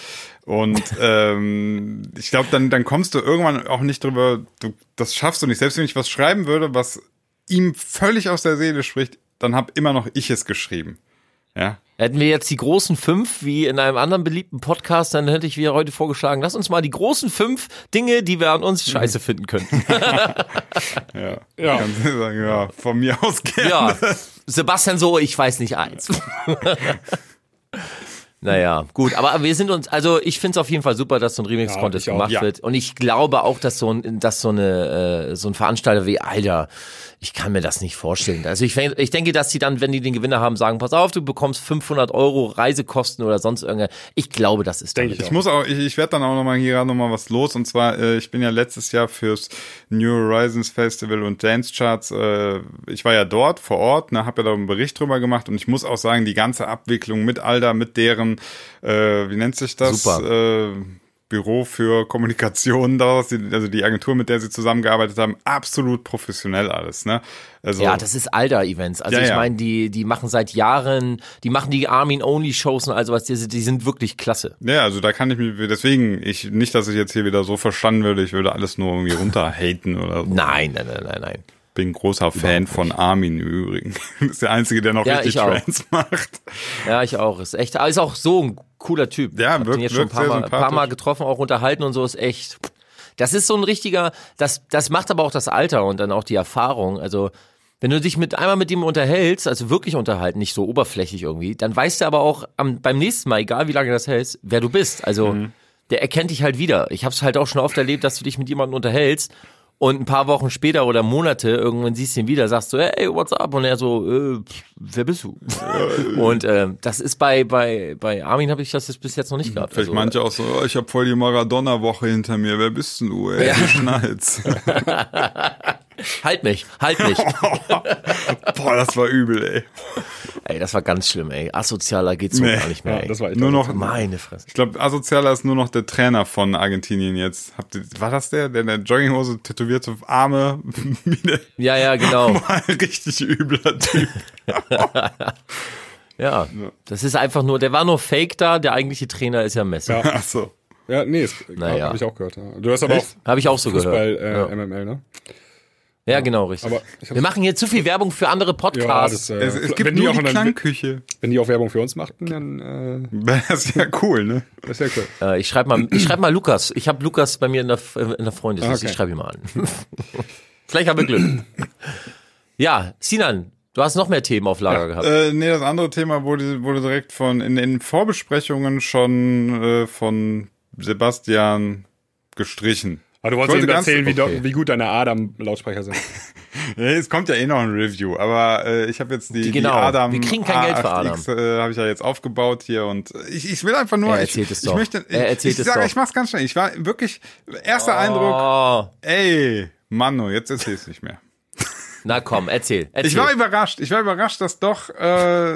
Und (laughs) ähm, ich glaube, dann, dann kommst du irgendwann auch nicht drüber, du, das schaffst du nicht. Selbst wenn ich was schreiben würde, was ihm völlig aus der Seele spricht, dann hab immer noch ich es geschrieben. Ja, Hätten wir jetzt die großen fünf, wie in einem anderen beliebten Podcast, dann hätte ich wieder heute vorgeschlagen, lass uns mal die großen fünf Dinge, die wir an uns scheiße finden könnten. (laughs) ja. Ja. Kannst du sagen, ja, von mir aus gerne. Ja, Sebastian so, ich weiß nicht eins. (laughs) naja, gut, aber wir sind uns, also ich finde es auf jeden Fall super, dass so ein Remix-Contest auch, gemacht ja. wird. Und ich glaube auch, dass so ein, dass so eine, äh, so ein Veranstalter wie, Alter, ich kann mir das nicht vorstellen. Also ich, ich denke, dass sie dann, wenn die den Gewinner haben, sagen, pass auf, du bekommst 500 Euro Reisekosten oder sonst irgendwas. Ich glaube, das ist Denke ich Ich muss auch, ich, ich werde dann auch nochmal hier gerade nochmal was los. Und zwar, äh, ich bin ja letztes Jahr fürs New Horizons Festival und Dance Charts, äh, ich war ja dort vor Ort, ne, habe ja da einen Bericht drüber gemacht und ich muss auch sagen, die ganze Abwicklung mit Alda, mit deren, äh, wie nennt sich das? Super. Äh, Büro für Kommunikation daraus, also die Agentur, mit der sie zusammengearbeitet haben, absolut professionell alles, ne? Also, Ja, das ist Alter-Events. Also Ja, ich ja. meine, die, die machen seit Jahren, die machen die Armin-Only-Shows und all sowas, die, die sind wirklich klasse. Ja, also da kann ich mich, deswegen, ich, nicht, dass ich jetzt hier wieder so verstanden würde, ich würde alles nur irgendwie runterhaten oder so. Nein, nein, nein, nein, nein. Bin großer Fan von Armin im Übrigen. (laughs) ist der Einzige, der noch Ja, richtig ich. Trance macht. Ja, ich auch. Ist echt, ist auch so ein cooler Typ. Ja, Hab den wirkt- jetzt schon ein paar, mal, paar. Mal getroffen, auch unterhalten und so ist echt. Das ist so ein richtiger, das, das macht aber auch das Alter und dann auch die Erfahrung. Also, wenn du dich mit einmal mit ihm unterhältst, also wirklich unterhalten, nicht so oberflächlich irgendwie, dann weißt du aber auch am, beim nächsten Mal, egal wie lange das hältst, wer du bist. Also, Mhm. der erkennt dich halt wieder. Ich habe es halt auch schon oft erlebt, dass du dich mit jemandem unterhältst und ein paar Wochen später oder Monate irgendwann siehst du ihn wieder, sagst du, hey, what's up? Und er so, äh, pff, wer bist du? (laughs) und ähm, das ist bei bei bei Armin habe ich das jetzt bis jetzt noch nicht gehabt. Vielleicht Also, manche auch so, oh, ich habe voll die Maradona-Woche hinter mir. Wer bist denn du? Ey, du schneid's. (laughs) halt mich, halt mich. (laughs) Boah, das war übel, ey. Ey, das war ganz schlimm, ey. Asozialer geht's so Nee. gar nicht mehr. Ja, ey. das war echt Nur noch, Meine Fresse. ich glaube, Asozialer ist nur noch der Trainer von Argentinien jetzt. Habt ihr, war das der, der in der Jogginghose tätowierte Arme? (laughs) Ja, ja, genau. (laughs) Richtig übler Typ. (laughs) Ja, das ist einfach nur, der war nur Fake da, der eigentliche Trainer ist ja Messi. Ja. Ach so. Ja, nee, das Naja. habe ich auch gehört. Ja. Du hast aber Echt? Habe ich auch so auch Fußball, gehört. äh, MML, ne? Ja, ja genau, richtig. Aber Wir machen hier zu viel Werbung für andere Ja, Podcasts. das, äh, Es, es wenn gibt die nur auch die dann, Klangküche. wenn die auch Werbung für uns machten, dann äh, (laughs) Das ist ja cool, ne? das ist ja cool. Äh, ich schreibe mal, ich schreib mal Lukas. Ich habe Lukas bei mir in der, in der Freundesliste. Okay. Ich schreibe ihn mal an. (laughs) Vielleicht haben wir Glück. Ja, Sinan, du hast noch mehr Themen auf Lager gehabt. Äh, nee, das andere Thema wurde, wurde direkt von in den Vorbesprechungen schon äh, von Sebastian gestrichen. Aber du Ich wolltest wollte eben ganz- erzählen, wie, okay. wie gut deine Adam-Lautsprecher sind. (laughs) Es kommt ja eh noch ein Review, aber äh, ich habe jetzt die, Die- genau. die Adam Wir kriegen kein Geld für A8X, Äh, habe ich ja jetzt aufgebaut hier und ich, ich will einfach nur Er erzählt ich, es ich doch. möchte ich, Er erzählt ich es sag, doch. ich mach's ganz schnell. Ich war wirklich erster Eindruck, Oh, ey, Mano, jetzt erzähl's nicht mehr. na komm, erzähl. erzähl. Ich war überrascht. Ich war überrascht, dass doch äh,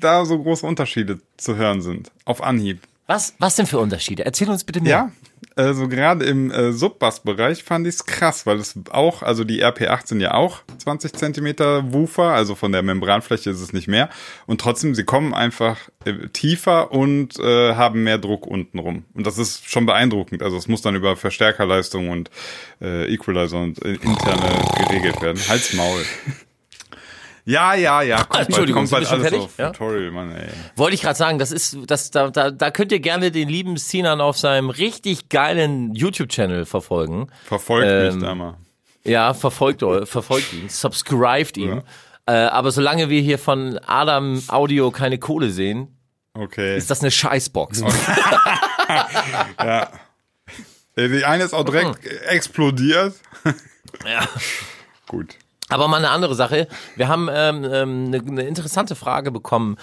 da so große Unterschiede zu hören sind. Auf Anhieb. was, was denn für Unterschiede? Erzähl uns bitte mehr. Ja, also gerade im äh, Subbass-Bereich fand ich's krass, weil es auch, also die RP8 sind ja auch 20 Zentimeter Woofer, also von der Membranfläche ist es nicht mehr. Und trotzdem, sie kommen einfach äh, tiefer und äh, haben mehr Druck unten rum. Und das ist schon beeindruckend. Also es muss dann über Verstärkerleistung und äh, Equalizer und äh, interne geregelt werden. Halt's Maul. Ja, ja, ja. (laughs) Kommt bald, Entschuldigung, kommt sind wir bald alles fertig? auf Ja? Tutorial, Mann, ey. Wollte ich gerade sagen, das ist, das, da, da, da könnt ihr gerne den lieben Sinan auf seinem richtig geilen YouTube-Channel verfolgen. Verfolgt Ähm, mich da mal. Ja, verfolgt, eu- verfolgt ihn, subscribed ihn. Äh, aber solange wir hier von Adam Audio keine Kohle sehen, Okay. ist das eine Scheißbox. (laughs) Ja. Äh, Die eine ist auch direkt explodiert. Ja. Gut. Aber mal eine andere Sache. Wir haben ähm, ähm, eine, eine interessante Frage bekommen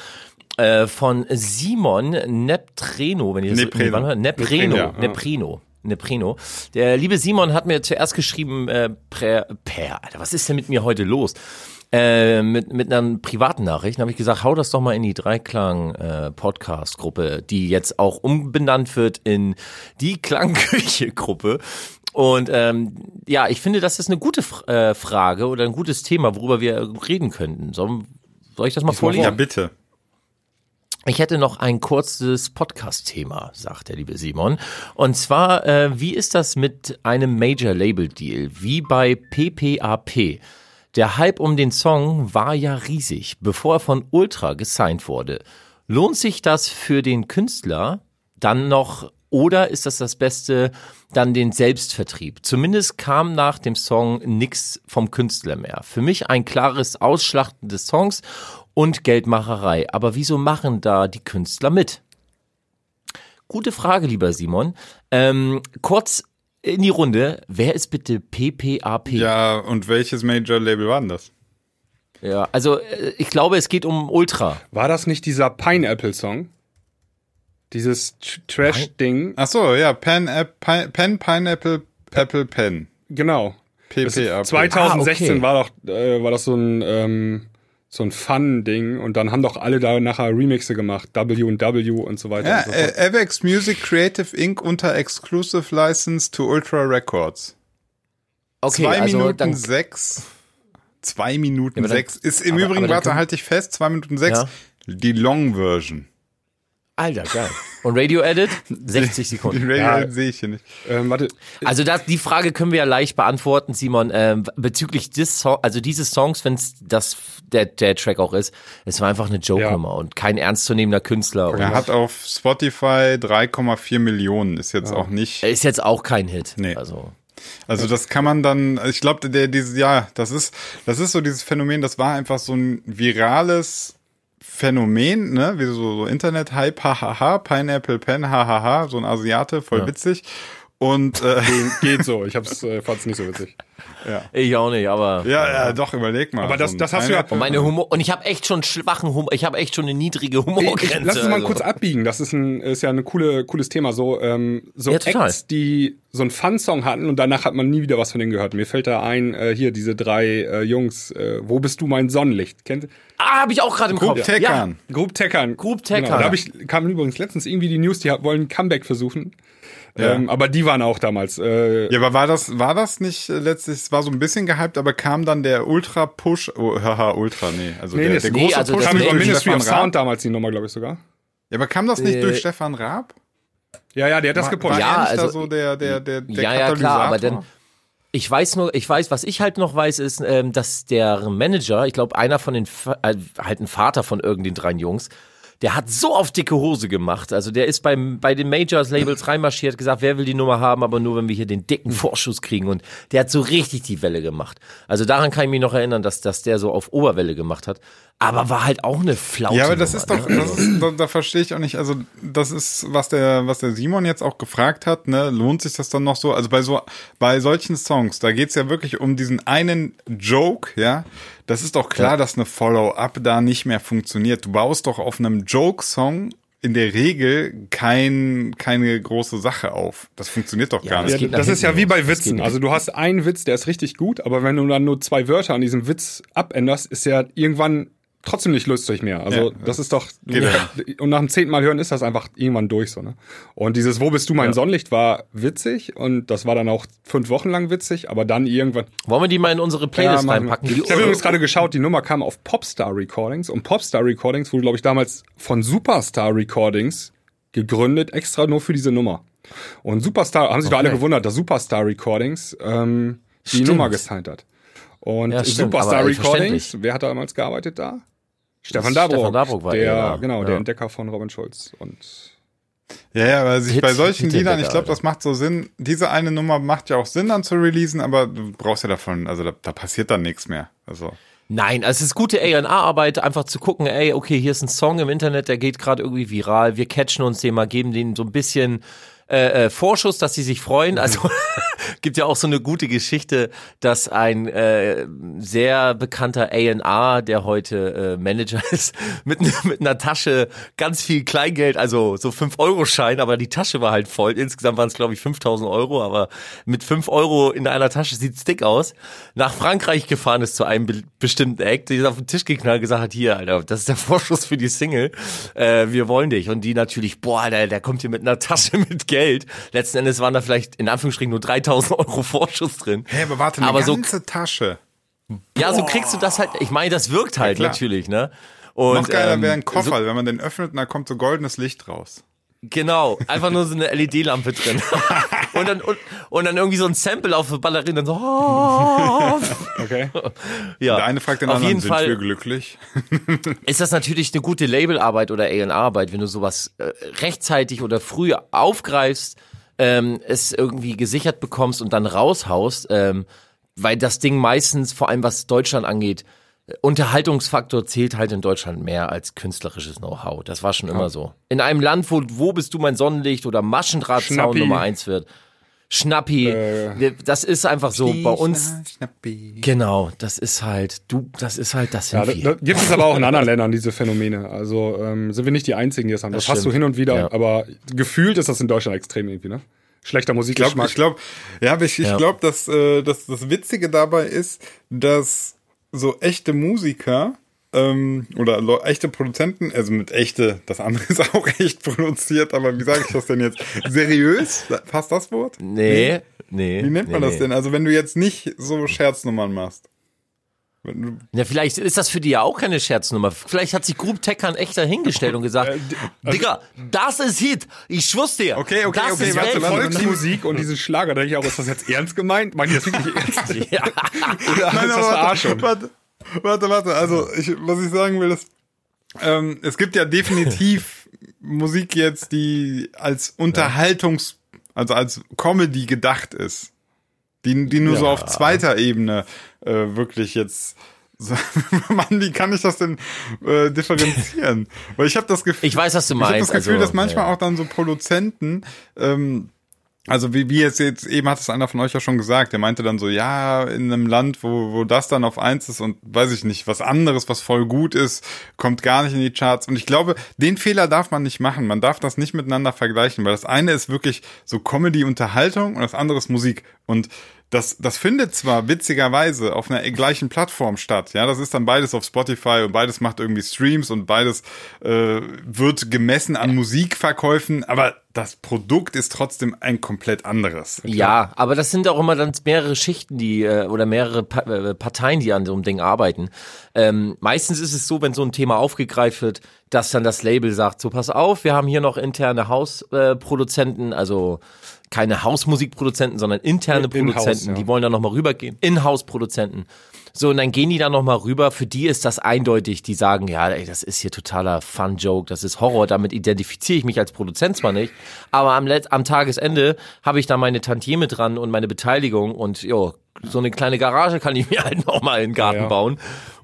äh, von Simon Neptreno, wenn ihr das Nepreno. warte mal, Nepreno, Nepreno, ja. Nepreno. Nepreno. Der liebe Simon hat mir zuerst geschrieben, äh, per, per, Alter, was ist denn mit mir heute los? Äh, mit, mit einer privaten Nachricht habe ich gesagt, hau das doch mal in die Dreiklang äh, die jetzt auch umbenannt wird in die Klangküche Gruppe. Und ähm, ja, ich finde, das ist eine gute F äh, Frage oder ein gutes Thema, worüber wir reden könnten. Soll, soll ich das mal vorlesen? Ja, bitte. Ich hätte noch ein kurzes Podcast-Thema, sagt der liebe Simon. Und zwar, äh, wie ist das mit einem Major-Label-Deal, wie bei PPAP? Der Hype um den Song war ja riesig, bevor er von Ultra gesigned wurde. Lohnt sich das für den Künstler dann noch oder ist das das Beste, dann den Selbstvertrieb? Zumindest kam nach dem Song nix vom Künstler mehr. Für mich ein klares Ausschlachten des Songs und Geldmacherei. Aber wieso machen da die Künstler mit? Gute Frage, lieber Simon. Ähm, kurz in die Runde. Wer ist bitte PPAP? Ja, und welches Major-Label war denn das? Ja, also äh, ich glaube, es geht um Ultra. War das nicht dieser Pineapple-Song? Dieses Tr- Trash-Ding? Ach so, ja, Pen, App, Pi- Pen, Pineapple, Apple, Pen. Genau. PPAP. 2016 Ah, okay. war doch äh, war das so ein ähm, so ein Fun-Ding und dann haben doch alle da nachher Remixe gemacht, W und W und so weiter. Ja, und so fort. äh, Avex Music Creative Inc. unter Exclusive License to Ultra Records. Okay, zwei also Minuten dann, sechs. Zwei Minuten aber dann- sechs. Ist im aber- Übrigen, aber dann warte, halte ich fest, zwei Minuten sechs. Ja. Die Long Version. Alter, geil. (laughs) Und Radio Edit 60 (laughs) Die Sekunden. Radio Ja. sehe ich hier nicht. ähm, warte, Also das, die Frage können wir ja leicht beantworten, Simon. Ähm, bezüglich des Song, also dieses Songs, wenn es das der, der Track auch ist, es war einfach eine Joke-Nummer und kein ernstzunehmender Künstler. Und Er hat auf Spotify 3,4 Millionen. Ist jetzt auch nicht. er ist jetzt auch kein Hit. Nee. Also Also das kann man dann, ich glaube, der dieses ja, das ist, das ist so dieses Phänomen. Das war einfach so ein virales Phänomen, ne, wie so, so Internet-Hype, hahaha, Pineapple Pen, hahaha, so ein Asiate, voll witzig. Und äh, geht so. Ich hab's äh, fand's nicht so witzig. ich auch nicht, aber ja, ja, doch, überleg mal. Aber das- das hast du ja- und meine Humor und ich habe echt schon schwachen Humor, ich habe echt schon eine niedrige Humorgrenze. Lass uns mal also. kurz abbiegen. Das ist ein ist ja ein coole cooles Thema. So ähm, so Ja, total. Acts, die so einen Fun-Song hatten und danach hat man nie wieder was von denen gehört. Mir fällt da ein äh, hier diese drei äh, Jungs. Äh, Wo bist du mein Sonnenlicht? Kennt Ah, habe ich auch gerade im Group Kopf. Teckern. Group Teckern. Group Teckern. Genau. Da hab ich, kam übrigens letztens irgendwie die News, die wollen ein Comeback versuchen. Ähm, aber die waren auch damals. Äh, Ja, aber war das, war das nicht äh, letztlich, es war so ein bisschen gehypt, aber kam dann der Ultra-Push, oh, (laughs) haha, Ultra, nee, also Nee, der, das- der nee, große also Push das kam über Ministry of Sound damals die Nummer, glaube ich sogar. Ja, aber kam das nicht Äh, durch Stefan Raab? Ja, ja, der hat das gepusht. war Ja, er nicht da also- so der, der, der, der ja, ja, klar, aber Katalysator? dann ich weiß nur, ich weiß, was ich halt noch weiß, ist, ähm, dass der Manager, ich glaube, einer von den, äh, halt ein Vater von irgendeinen drei Jungs, der hat so auf dicke Hose gemacht. Also der ist beim, bei den Majors-Labels (clears throat) reinmarschiert, gesagt, wer will die Nummer haben, aber nur, wenn wir hier den dicken Vorschuss kriegen. Und der hat so richtig die Welle gemacht. Also daran kann ich mich noch erinnern, dass, dass der so auf Oberwelle gemacht hat. Aber war halt auch eine Flaute. Ja, aber das ist doch, ne? das ist, da, da verstehe ich auch nicht. Also das ist, was der, was der Simon jetzt auch gefragt hat. Ne, lohnt sich das dann noch so? Also bei so, bei solchen Songs, da geht's ja wirklich um diesen einen Joke, ja. Das ist doch klar, dass eine Follow-up da nicht mehr funktioniert. Du baust doch auf einem Joke-Song in der Regel kein, keine große Sache auf. Das funktioniert doch gar das nicht. Ja, das ist ja wie bei Witzen. Also du hast einen Witz, der ist richtig gut, aber wenn du dann nur zwei Wörter an diesem Witz abänderst, ist ja irgendwann trotzdem nicht lustig mehr. Also Ja, das ist doch Geht und nach dem zehnten Mal hören ist das einfach irgendwann durch so. Ne? Und dieses Wo bist du mein Sonnenlicht war witzig und das war dann auch fünf Wochen lang witzig, aber dann irgendwann. Wollen wir die mal in unsere Playlist wir. reinpacken? Ich habe übrigens gerade geschaut, die Nummer kam auf Popstar Recordings und Popstar Recordings wurde, glaube ich, damals von Superstar Recordings gegründet, extra nur für diese Nummer. Und Superstar, haben sich doch alle Okay. gewundert, dass Superstar Recordings ähm, die Stimmt. Nummer gesigned hat. Und Ja, stimmt, Superstar Recordings, wer hat damals gearbeitet da? Stefan Stefan Dabrock, Dabrock war der, er, genau, der ja. Entdecker von Robin Schulz. Und Ja, ja, weil sich Hit- bei solchen Hit- Liedern, ich glaube, das macht so Sinn. Diese eine Nummer macht ja auch Sinn, dann zu releasen, aber du brauchst ja davon, also da, da passiert dann nichts mehr. Also. Nein, also es ist gute A&R-Arbeit, einfach zu gucken, ey, okay, hier ist ein Song im Internet, der geht gerade irgendwie viral, wir catchen uns den mal, geben denen so ein bisschen äh, äh, Vorschuss, dass sie sich freuen. Also (laughs) gibt ja auch so eine gute Geschichte, dass ein äh, sehr bekannter A&R, der heute äh, Manager (laughs) ist, mit, ne- mit einer Tasche ganz viel Kleingeld, also so 5-Euro-Schein, aber die Tasche war halt voll. Insgesamt waren es, glaube ich, 5000 Euro, aber mit 5 Euro in einer Tasche sieht's dick aus. Nach Frankreich gefahren ist zu einem be bestimmten Act, die auf den Tisch geknallt und gesagt hat, hier, Alter, das ist der Vorschuss für die Single, äh, wir wollen dich. Und die natürlich, boah, Alter, der kommt hier mit einer Tasche (laughs) mit Geld. Letzten Endes waren da vielleicht in Anführungsstrichen nur 3000 Euro Vorschuss drin. Hä, aber warte, eine Aber so- ganze Tasche. Ja, so kriegst du das halt, ich meine, das wirkt halt klar. natürlich, ne? Und, Noch geiler ähm, wäre ein Koffer, wenn man den öffnet und da kommt so goldenes Licht raus. Genau, einfach nur so eine LED-Lampe drin. (laughs) und, dann, und, und dann irgendwie so ein Sample auf der Ballerina, dann so. Oh. (laughs) okay. Ja, Der eine fragt den auf anderen, jeden sind wir Fall glücklich? (laughs) ist das natürlich eine gute Labelarbeit oder A&R-Arbeit, wenn du sowas äh, rechtzeitig oder früh aufgreifst, ähm, es irgendwie gesichert bekommst und dann raushaust, ähm, weil das Ding meistens, vor allem was Deutschland angeht, Unterhaltungsfaktor zählt halt in Deutschland mehr als künstlerisches Know-how. Das war schon immer so. In einem Land, wo Wo bist du mein Sonnenlicht oder Maschendrahtzaun Schnappi. Nummer eins wird. Schnappi, Äh. das ist einfach so bei uns. Schnappi. Genau, das ist halt, du, das ist halt, das Ja, sind da, wir. da gibt es aber auch in anderen (laughs) Ländern diese Phänomene. Also ähm, sind wir nicht die Einzigen, die das haben. Das, Das hast du hin und wieder, Ja. aber gefühlt ist das in Deutschland extrem irgendwie, ne? Schlechter Ich Musikgeschmack. glaube, ich glaub, ja, aber ich, ich Ja. glaube, dass, äh, dass das Witzige dabei ist, dass so echte Musiker ähm, oder echte Produzenten, also mit echte, das andere (laughs) ist auch echt produziert, aber wie sage ich das denn jetzt? Seriös? Passt das Wort? Nee, nee. Wie nennt man nee, das nee. denn? Also wenn du jetzt nicht so Scherznummern machst. Ja, vielleicht ist das für die ja auch keine Scherznummer. Vielleicht hat sich Group Tekkern echt dahingestellt und gesagt, Digga, das ist Hit. Ich schwör's dir. Äh, Okay, okay, das okay, ist warte, warte, Volksmusik und diese Schlager, da denke ich auch, ist das jetzt ernst gemeint? Meint ihr das wirklich (laughs) ernst? Ja. Oder Nein, ist das Verarschung? warte, warte, warte, warte. Also, ich, was ich sagen will, ist, ähm, es gibt ja definitiv (laughs) Musik jetzt, die als Unterhaltungs-, also als Comedy gedacht ist. Die, die nur so Ja. auf zweiter Ebene äh, wirklich jetzt. (laughs) Mann, wie kann ich das denn äh, differenzieren? (laughs) Weil ich habe das Gefühl, Ich weiß, was du ich habe meinst. das Gefühl, also, dass manchmal ja. auch dann so Produzenten ähm, also wie, wie jetzt, jetzt eben hat es einer von euch ja schon gesagt, der meinte dann so, ja, in einem Land, wo, wo das dann auf eins ist und weiß ich nicht, was anderes, was voll gut ist, kommt gar nicht in die Charts. Und ich glaube, den Fehler darf man nicht machen. Man darf das nicht miteinander vergleichen, weil das eine ist wirklich so Comedy-Unterhaltung und das andere ist Musik. Und das, das findet zwar witzigerweise auf einer gleichen Plattform statt, ja, das ist dann beides auf Spotify und beides macht irgendwie Streams und beides äh, wird gemessen an Musikverkäufen, aber das Produkt ist trotzdem ein komplett anderes. Ja, aber das sind auch immer dann mehrere Schichten, die äh, oder mehrere pa äh, Parteien, die an so einem Ding arbeiten. Ähm, meistens ist es so, wenn so ein Thema aufgegreift wird, dass dann das Label sagt: So, pass auf, wir haben hier noch interne Hausproduzenten, äh, also keine Hausmusikproduzenten, sondern interne In-house, Produzenten, ja. die wollen da nochmal rübergehen. In-House-Produzenten. So, und dann gehen die da nochmal rüber. Für die ist das eindeutig. Die sagen, ja, ey, das ist hier totaler Fun-Joke, das ist Horror. Damit identifiziere ich mich als Produzent zwar nicht, aber am, Let am Tagesende habe ich da meine Tantieme dran und meine Beteiligung und jo, so eine kleine Garage kann ich mir (laughs) halt nochmal in den Garten Ja, ja. bauen.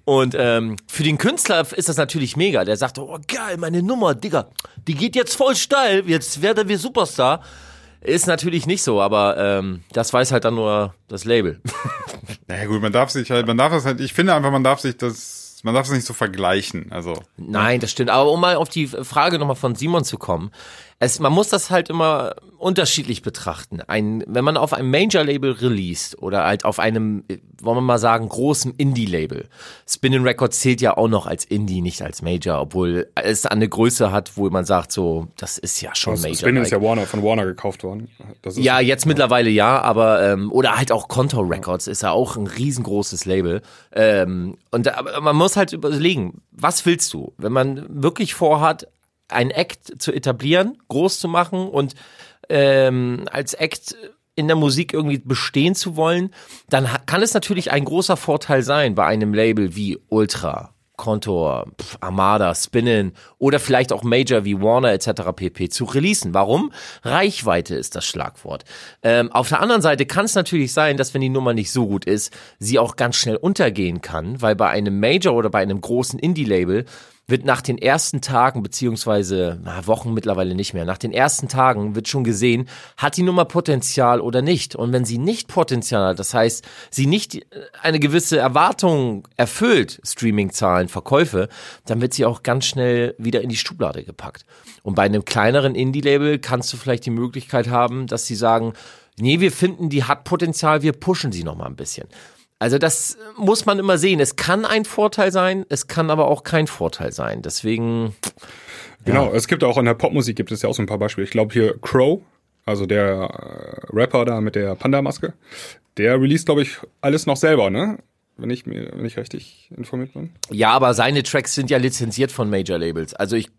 Und ähm, für den Künstler ist das natürlich mega. Der sagt, oh geil, meine Nummer, Digga, die geht jetzt voll steil, jetzt werden wir Superstar. Ist natürlich nicht so, aber ähm, das weiß halt dann nur das Label. (laughs) Naja gut, man darf sich halt, man darf das halt, ich finde einfach, man darf sich das, man darf es nicht so vergleichen. Also Nein, das stimmt. Aber um mal auf die Frage nochmal von Simon zu kommen, es, man muss das halt immer unterschiedlich betrachten. Ein, wenn man auf einem Major-Label released oder halt auf einem, wollen wir mal sagen, großen Indie-Label. Spinning Records zählt ja auch noch als Indie, nicht als Major, obwohl es eine Größe hat, wo man sagt, so, das ist ja schon Major. Spinning ist ja Warner, von Warner gekauft worden. Das ist Ja, jetzt mittlerweile ja, aber ähm, oder halt auch Contour Records ist ja auch ein riesengroßes Label. Ähm, und da, aber man muss halt überlegen, was willst du, wenn man wirklich vorhat, ein Act zu etablieren, groß zu machen und ähm, als Act in der Musik irgendwie bestehen zu wollen, dann kann es natürlich ein großer Vorteil sein bei einem Label wie Ultra, Contour, pf, Armada, Spinnen oder vielleicht auch Major wie Warner etc. pp. zu releasen. Warum? Reichweite ist das Schlagwort. Ähm, auf der anderen Seite kann es natürlich sein, dass wenn die Nummer nicht so gut ist, sie auch ganz schnell untergehen kann, weil bei einem Major oder bei einem großen Indie-Label wird nach den ersten Tagen, beziehungsweise na, Wochen mittlerweile nicht mehr, nach den ersten Tagen wird schon gesehen, hat die Nummer Potenzial oder nicht. Und wenn sie nicht Potenzial hat, das heißt, sie nicht äh, eine gewisse Erwartung erfüllt, Streaming-Zahlen, Verkäufe, dann wird sie auch ganz schnell wieder in die Schublade gepackt. Und bei einem kleineren Indie-Label kannst du vielleicht die Möglichkeit haben, dass sie sagen, nee, wir finden, die hat Potenzial, wir pushen sie noch mal ein bisschen. Also das muss man immer sehen. Es kann ein Vorteil sein, es kann aber auch kein Vorteil sein. Deswegen, Genau, es gibt auch in der Popmusik gibt es ja auch so ein paar Beispiele. Ich glaube hier Crow, also der äh, Rapper da mit der Panda-Maske, der released, glaube ich, alles noch selber, ne? Wenn ich mir, wenn ich richtig informiert bin. ja, aber seine Tracks sind ja lizenziert von Major Labels. Also ich,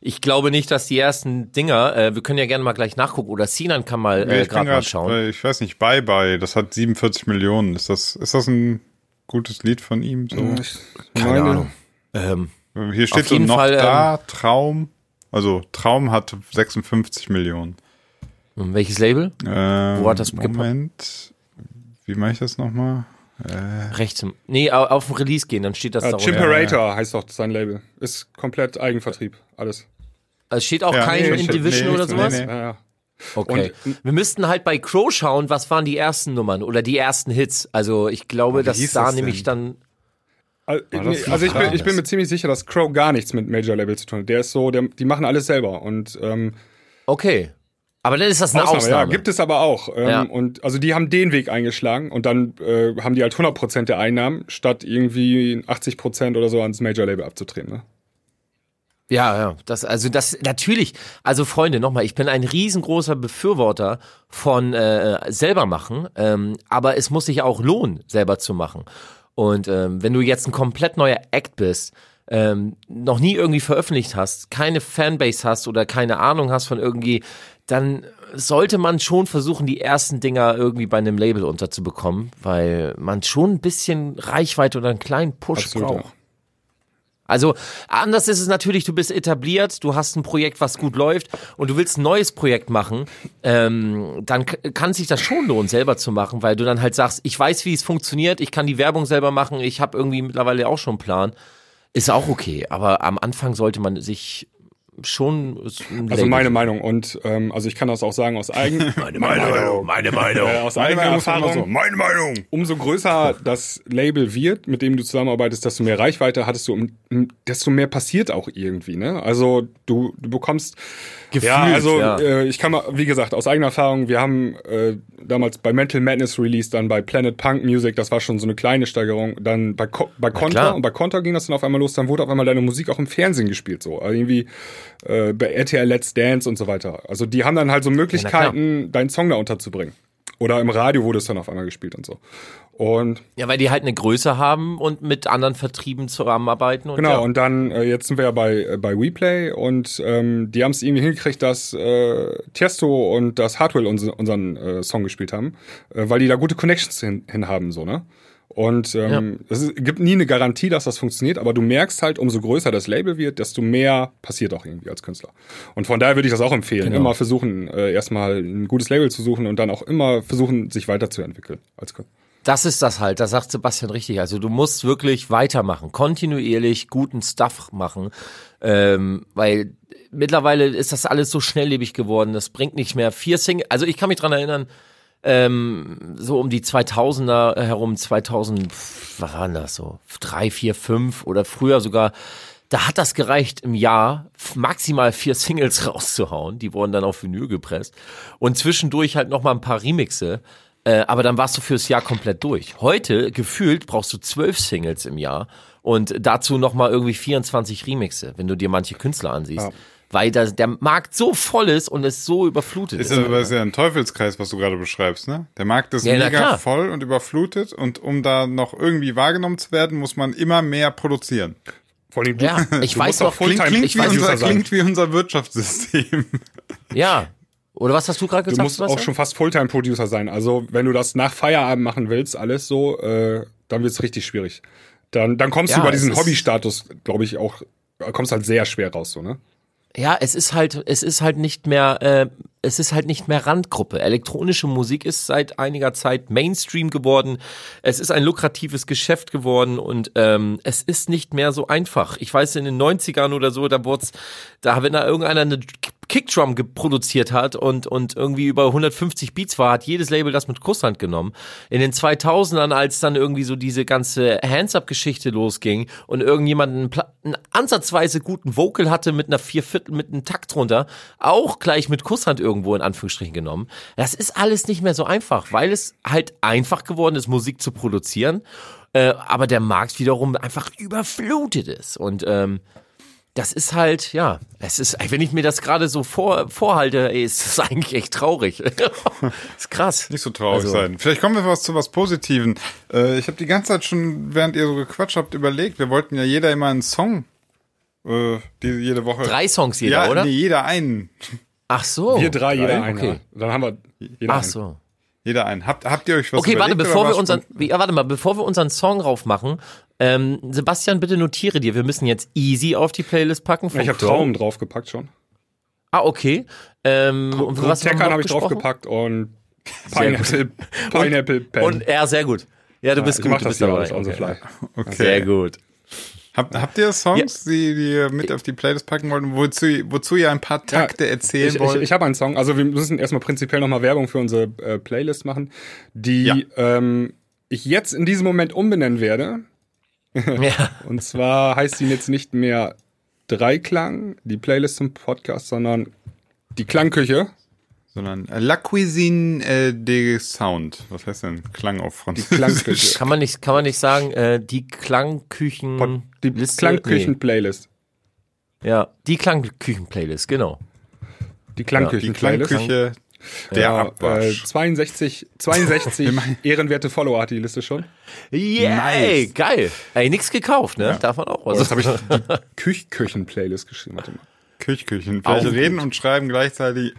ich glaube nicht, dass die ersten Dinger, äh, wir können ja gerne mal gleich nachgucken, oder Sinan kann mal äh, gerade mal schauen. ich weiß nicht, Bye Bye, das hat 47 Millionen. Ist das, ist das ein gutes Lied von ihm? So? Keine Ahnung. Ähm, Hier steht Auf so jeden noch Fall, da, Traum. Also Traum hat 56 Millionen. welches Label? Ähm, Wo hat das gepackt? Moment. Wie mache ich das nochmal? Rechts. im- Nee, au- auf den Release gehen, dann steht das Äh, da Chimperator heißt doch sein Label. Ist komplett Eigenvertrieb, alles. Es steht auch Ja, kein nee, in steht- Division nee, oder nee, sowas? nee. Ja, ja. Okay. Wir müssten halt bei Crow schauen, was waren die ersten Nummern oder die ersten Hits. Also ich glaube, dass da das nämlich dann. Also, nee, das also ich, bin, ich bin mir ziemlich sicher, dass Crow gar nichts mit Major Label zu tun hat. Der ist so, der, die machen alles selber und ähm, Okay. Aber dann ist das eine Ausnahme, Ausnahme. ja, gibt es aber auch. Ähm, Ja. Und also die haben den Weg eingeschlagen und dann äh, haben die halt 100% der Einnahmen, statt irgendwie 80% oder so ans Major Label abzutreten. Ne? Ja, ja, das, also das, natürlich, also Freunde, nochmal, ich bin ein riesengroßer Befürworter von äh, selber machen, ähm, aber es muss sich auch lohnen, selber zu machen. Und ähm, wenn du jetzt ein komplett neuer Act bist, ähm, noch nie irgendwie veröffentlicht hast, keine Fanbase hast oder keine Ahnung hast von irgendwie, dann sollte man schon versuchen, die ersten Dinger irgendwie bei einem Label unterzubekommen, weil man schon ein bisschen Reichweite oder einen kleinen Push Absolut, braucht. Also anders ist es natürlich, du bist etabliert, du hast ein Projekt, was gut läuft und du willst ein neues Projekt machen, ähm, dann kann sich das schon lohnen, selber zu machen, weil du dann halt sagst, ich weiß, wie es funktioniert, ich kann die Werbung selber machen, ich habe irgendwie mittlerweile auch schon einen Plan. Ist auch okay, aber am Anfang sollte man sich schon Also meine Meinung und ähm, also ich kann das auch sagen aus eigen (laughs) meine Meinung, meine Meinung. äh, aus Meine eigener Erfahrung. so. Meine Meinung. Umso größer das Label wird, mit dem du zusammenarbeitest, desto mehr Reichweite hattest du, desto mehr passiert auch irgendwie. Ne? Also du, du bekommst Gefühlt, ja, also ja. Äh, ich kann mal, wie gesagt, aus eigener Erfahrung, wir haben äh, damals bei Mental Madness Release, dann bei Planet Punk Music, das war schon so eine kleine Steigerung, dann bei, Co bei Konter klar. und bei Konter ging das dann auf einmal los, dann wurde auf einmal deine Musik auch im Fernsehen gespielt, so also irgendwie äh, bei RTL Let's Dance und so weiter. Also die haben dann halt so Möglichkeiten, deinen Song da unterzubringen. Oder im Radio wurde es dann auf einmal gespielt und so. Und Ja, weil die halt eine Größe haben und mit anderen Vertrieben zusammenarbeiten. Und Genau, ja. und dann, äh, jetzt sind wir ja bei, äh, bei WePlay und ähm, die haben es irgendwie hingekriegt, dass äh, Tiesto und das Hardwell unser, unseren äh, Song gespielt haben, äh, weil die da gute Connections hin, hin haben, so, ne? Und ähm, es ist, gibt nie eine Garantie, dass das funktioniert, aber du merkst halt, umso größer das Label wird, desto mehr passiert auch irgendwie als Künstler. Und von daher würde ich das auch empfehlen. Genau. Immer versuchen, äh, erstmal ein gutes Label zu suchen und dann auch immer versuchen, sich weiterzuentwickeln als Künstler. Das ist das halt, das sagt Sebastian richtig. Also du musst wirklich weitermachen, kontinuierlich guten Stuff machen, ähm, weil mittlerweile ist das alles so schnelllebig geworden, das bringt nicht mehr. Vier Singles. Also ich kann mich dran erinnern, ähm, so um die 2000er herum, 2000, pf, was waren das so, drei, vier, fünf oder früher sogar, da hat das gereicht im Jahr maximal vier Singles (laughs) rauszuhauen, die wurden dann auf Vinyl gepresst. Und zwischendurch halt noch mal ein paar Remixe, äh, aber dann warst du fürs Jahr komplett durch. Heute gefühlt brauchst du zwölf Singles im Jahr und dazu noch mal irgendwie 24 Remixe, wenn du dir manche Künstler ansiehst. Ja. Weil das, der Markt so voll ist und es so überflutet ist. Ist aber ist ja ein Teufelskreis, was du gerade beschreibst, ne? Der Markt ist Ja, mega voll und überflutet und um da noch irgendwie wahrgenommen zu werden, muss man immer mehr produzieren. Vor allem, du, Ja, ich du weiß noch, klingt- Klingt, Ich wie weiß, unser, klingt wie unser Wirtschaftssystem. Ja. Oder was hast du gerade Du gesagt? musst auch schon fast Fulltime-Producer sein. Also wenn du das nach Feierabend machen willst, alles so, äh, dann wird's richtig schwierig. Dann, dann kommst Ja, du über es diesen Hobbystatus, glaube ich, auch, kommst halt sehr schwer raus, so, ne? Ja, es ist halt, es ist halt nicht mehr, äh, es ist halt nicht mehr Randgruppe. Elektronische Musik ist seit einiger Zeit Mainstream geworden. Es ist ein lukratives Geschäft geworden und ähm, es ist nicht mehr so einfach. Ich weiß, in den 90ern oder so, da wurd's, da wenn da irgendeiner eine Kickdrum produziert hat und, und irgendwie über 150 Beats war, hat jedes Label das mit Kusshand genommen. In den 2000ern, als dann irgendwie so diese ganze Hands-Up-Geschichte losging und irgendjemand einen, einen ansatzweise guten Vocal hatte mit einer Vierviertel, mit einem Takt drunter, auch gleich mit Kusshand irgendwo in Anführungsstrichen genommen. Das ist alles nicht mehr so einfach, weil es halt einfach geworden ist, Musik zu produzieren, äh, aber der Markt wiederum einfach überflutet ist und ähm, das ist halt, ja, es ist, wenn ich mir das gerade so vor, vorhalte, ey, ist das (laughs) eigentlich echt traurig. (laughs) ist krass. Nicht so traurig Also- sein. Vielleicht kommen wir was zu was Positiven. Äh, ich habe die ganze Zeit schon, während ihr so gequatscht habt, überlegt, wir wollten ja jeder immer einen Song äh, die, jede Woche. Drei Songs jeder, ja, oder? Nee, jeder einen. Ach so. Wir drei, jeder drei? einer. Okay. Dann haben wir jeder Ach einen. so. Jeder einen. Habt, habt ihr euch was Okay, warte, bevor wir unseren, ja, warte mal, bevor wir unseren Song raufmachen, ähm, Sebastian, bitte notiere dir, wir müssen jetzt Easy auf die Playlist packen. Ich habe. Traum draufgepackt schon. Ah, okay. Ähm, und was haben wir Teckern noch habe ich draufgepackt und Pineapple, (laughs) Pineapple Pen. Und er, sehr gut. Ja, du bist ich gut, mach du das bist hier dabei. alles Okay. fly. Okay. Sehr gut. Habt, habt ihr Songs, die, die ihr mit auf die Playlist packen wollt, wozu, wozu ihr ein paar Takte erzählen ich, wollt? Ich, ich habe einen Song. Also wir müssen erstmal prinzipiell nochmal Werbung für unsere äh, Playlist machen, die Ja. ähm, ich jetzt in diesem Moment umbenennen werde. (laughs) Ja. Und zwar heißt sie jetzt nicht mehr Dreiklang, die Playlist zum Podcast, sondern die Klangküche. Sondern äh, La Cuisine äh, des Sound. Was heißt denn Klang auf Französisch? Klangküche. Kann man nicht, kann man nicht sagen, äh, die Klangküchen. Pod- die Liste? Klangküchen-Playlist. Nee. Ja, die Klangküchen-Playlist, genau. Die Die Klangküchen-Playlist. Klangküche der Ja, äh, Abwasch. 62, 62 ehrenwerte Follower hat die Liste schon. Yay, Nice. geil. Ey, nix gekauft, ne? Darf man auch. Also, Das habe ich (laughs) die Küchküchen-Playlist geschrieben. Warte mal. Küchküchen. Vielleicht Auch reden und schreiben gleichzeitig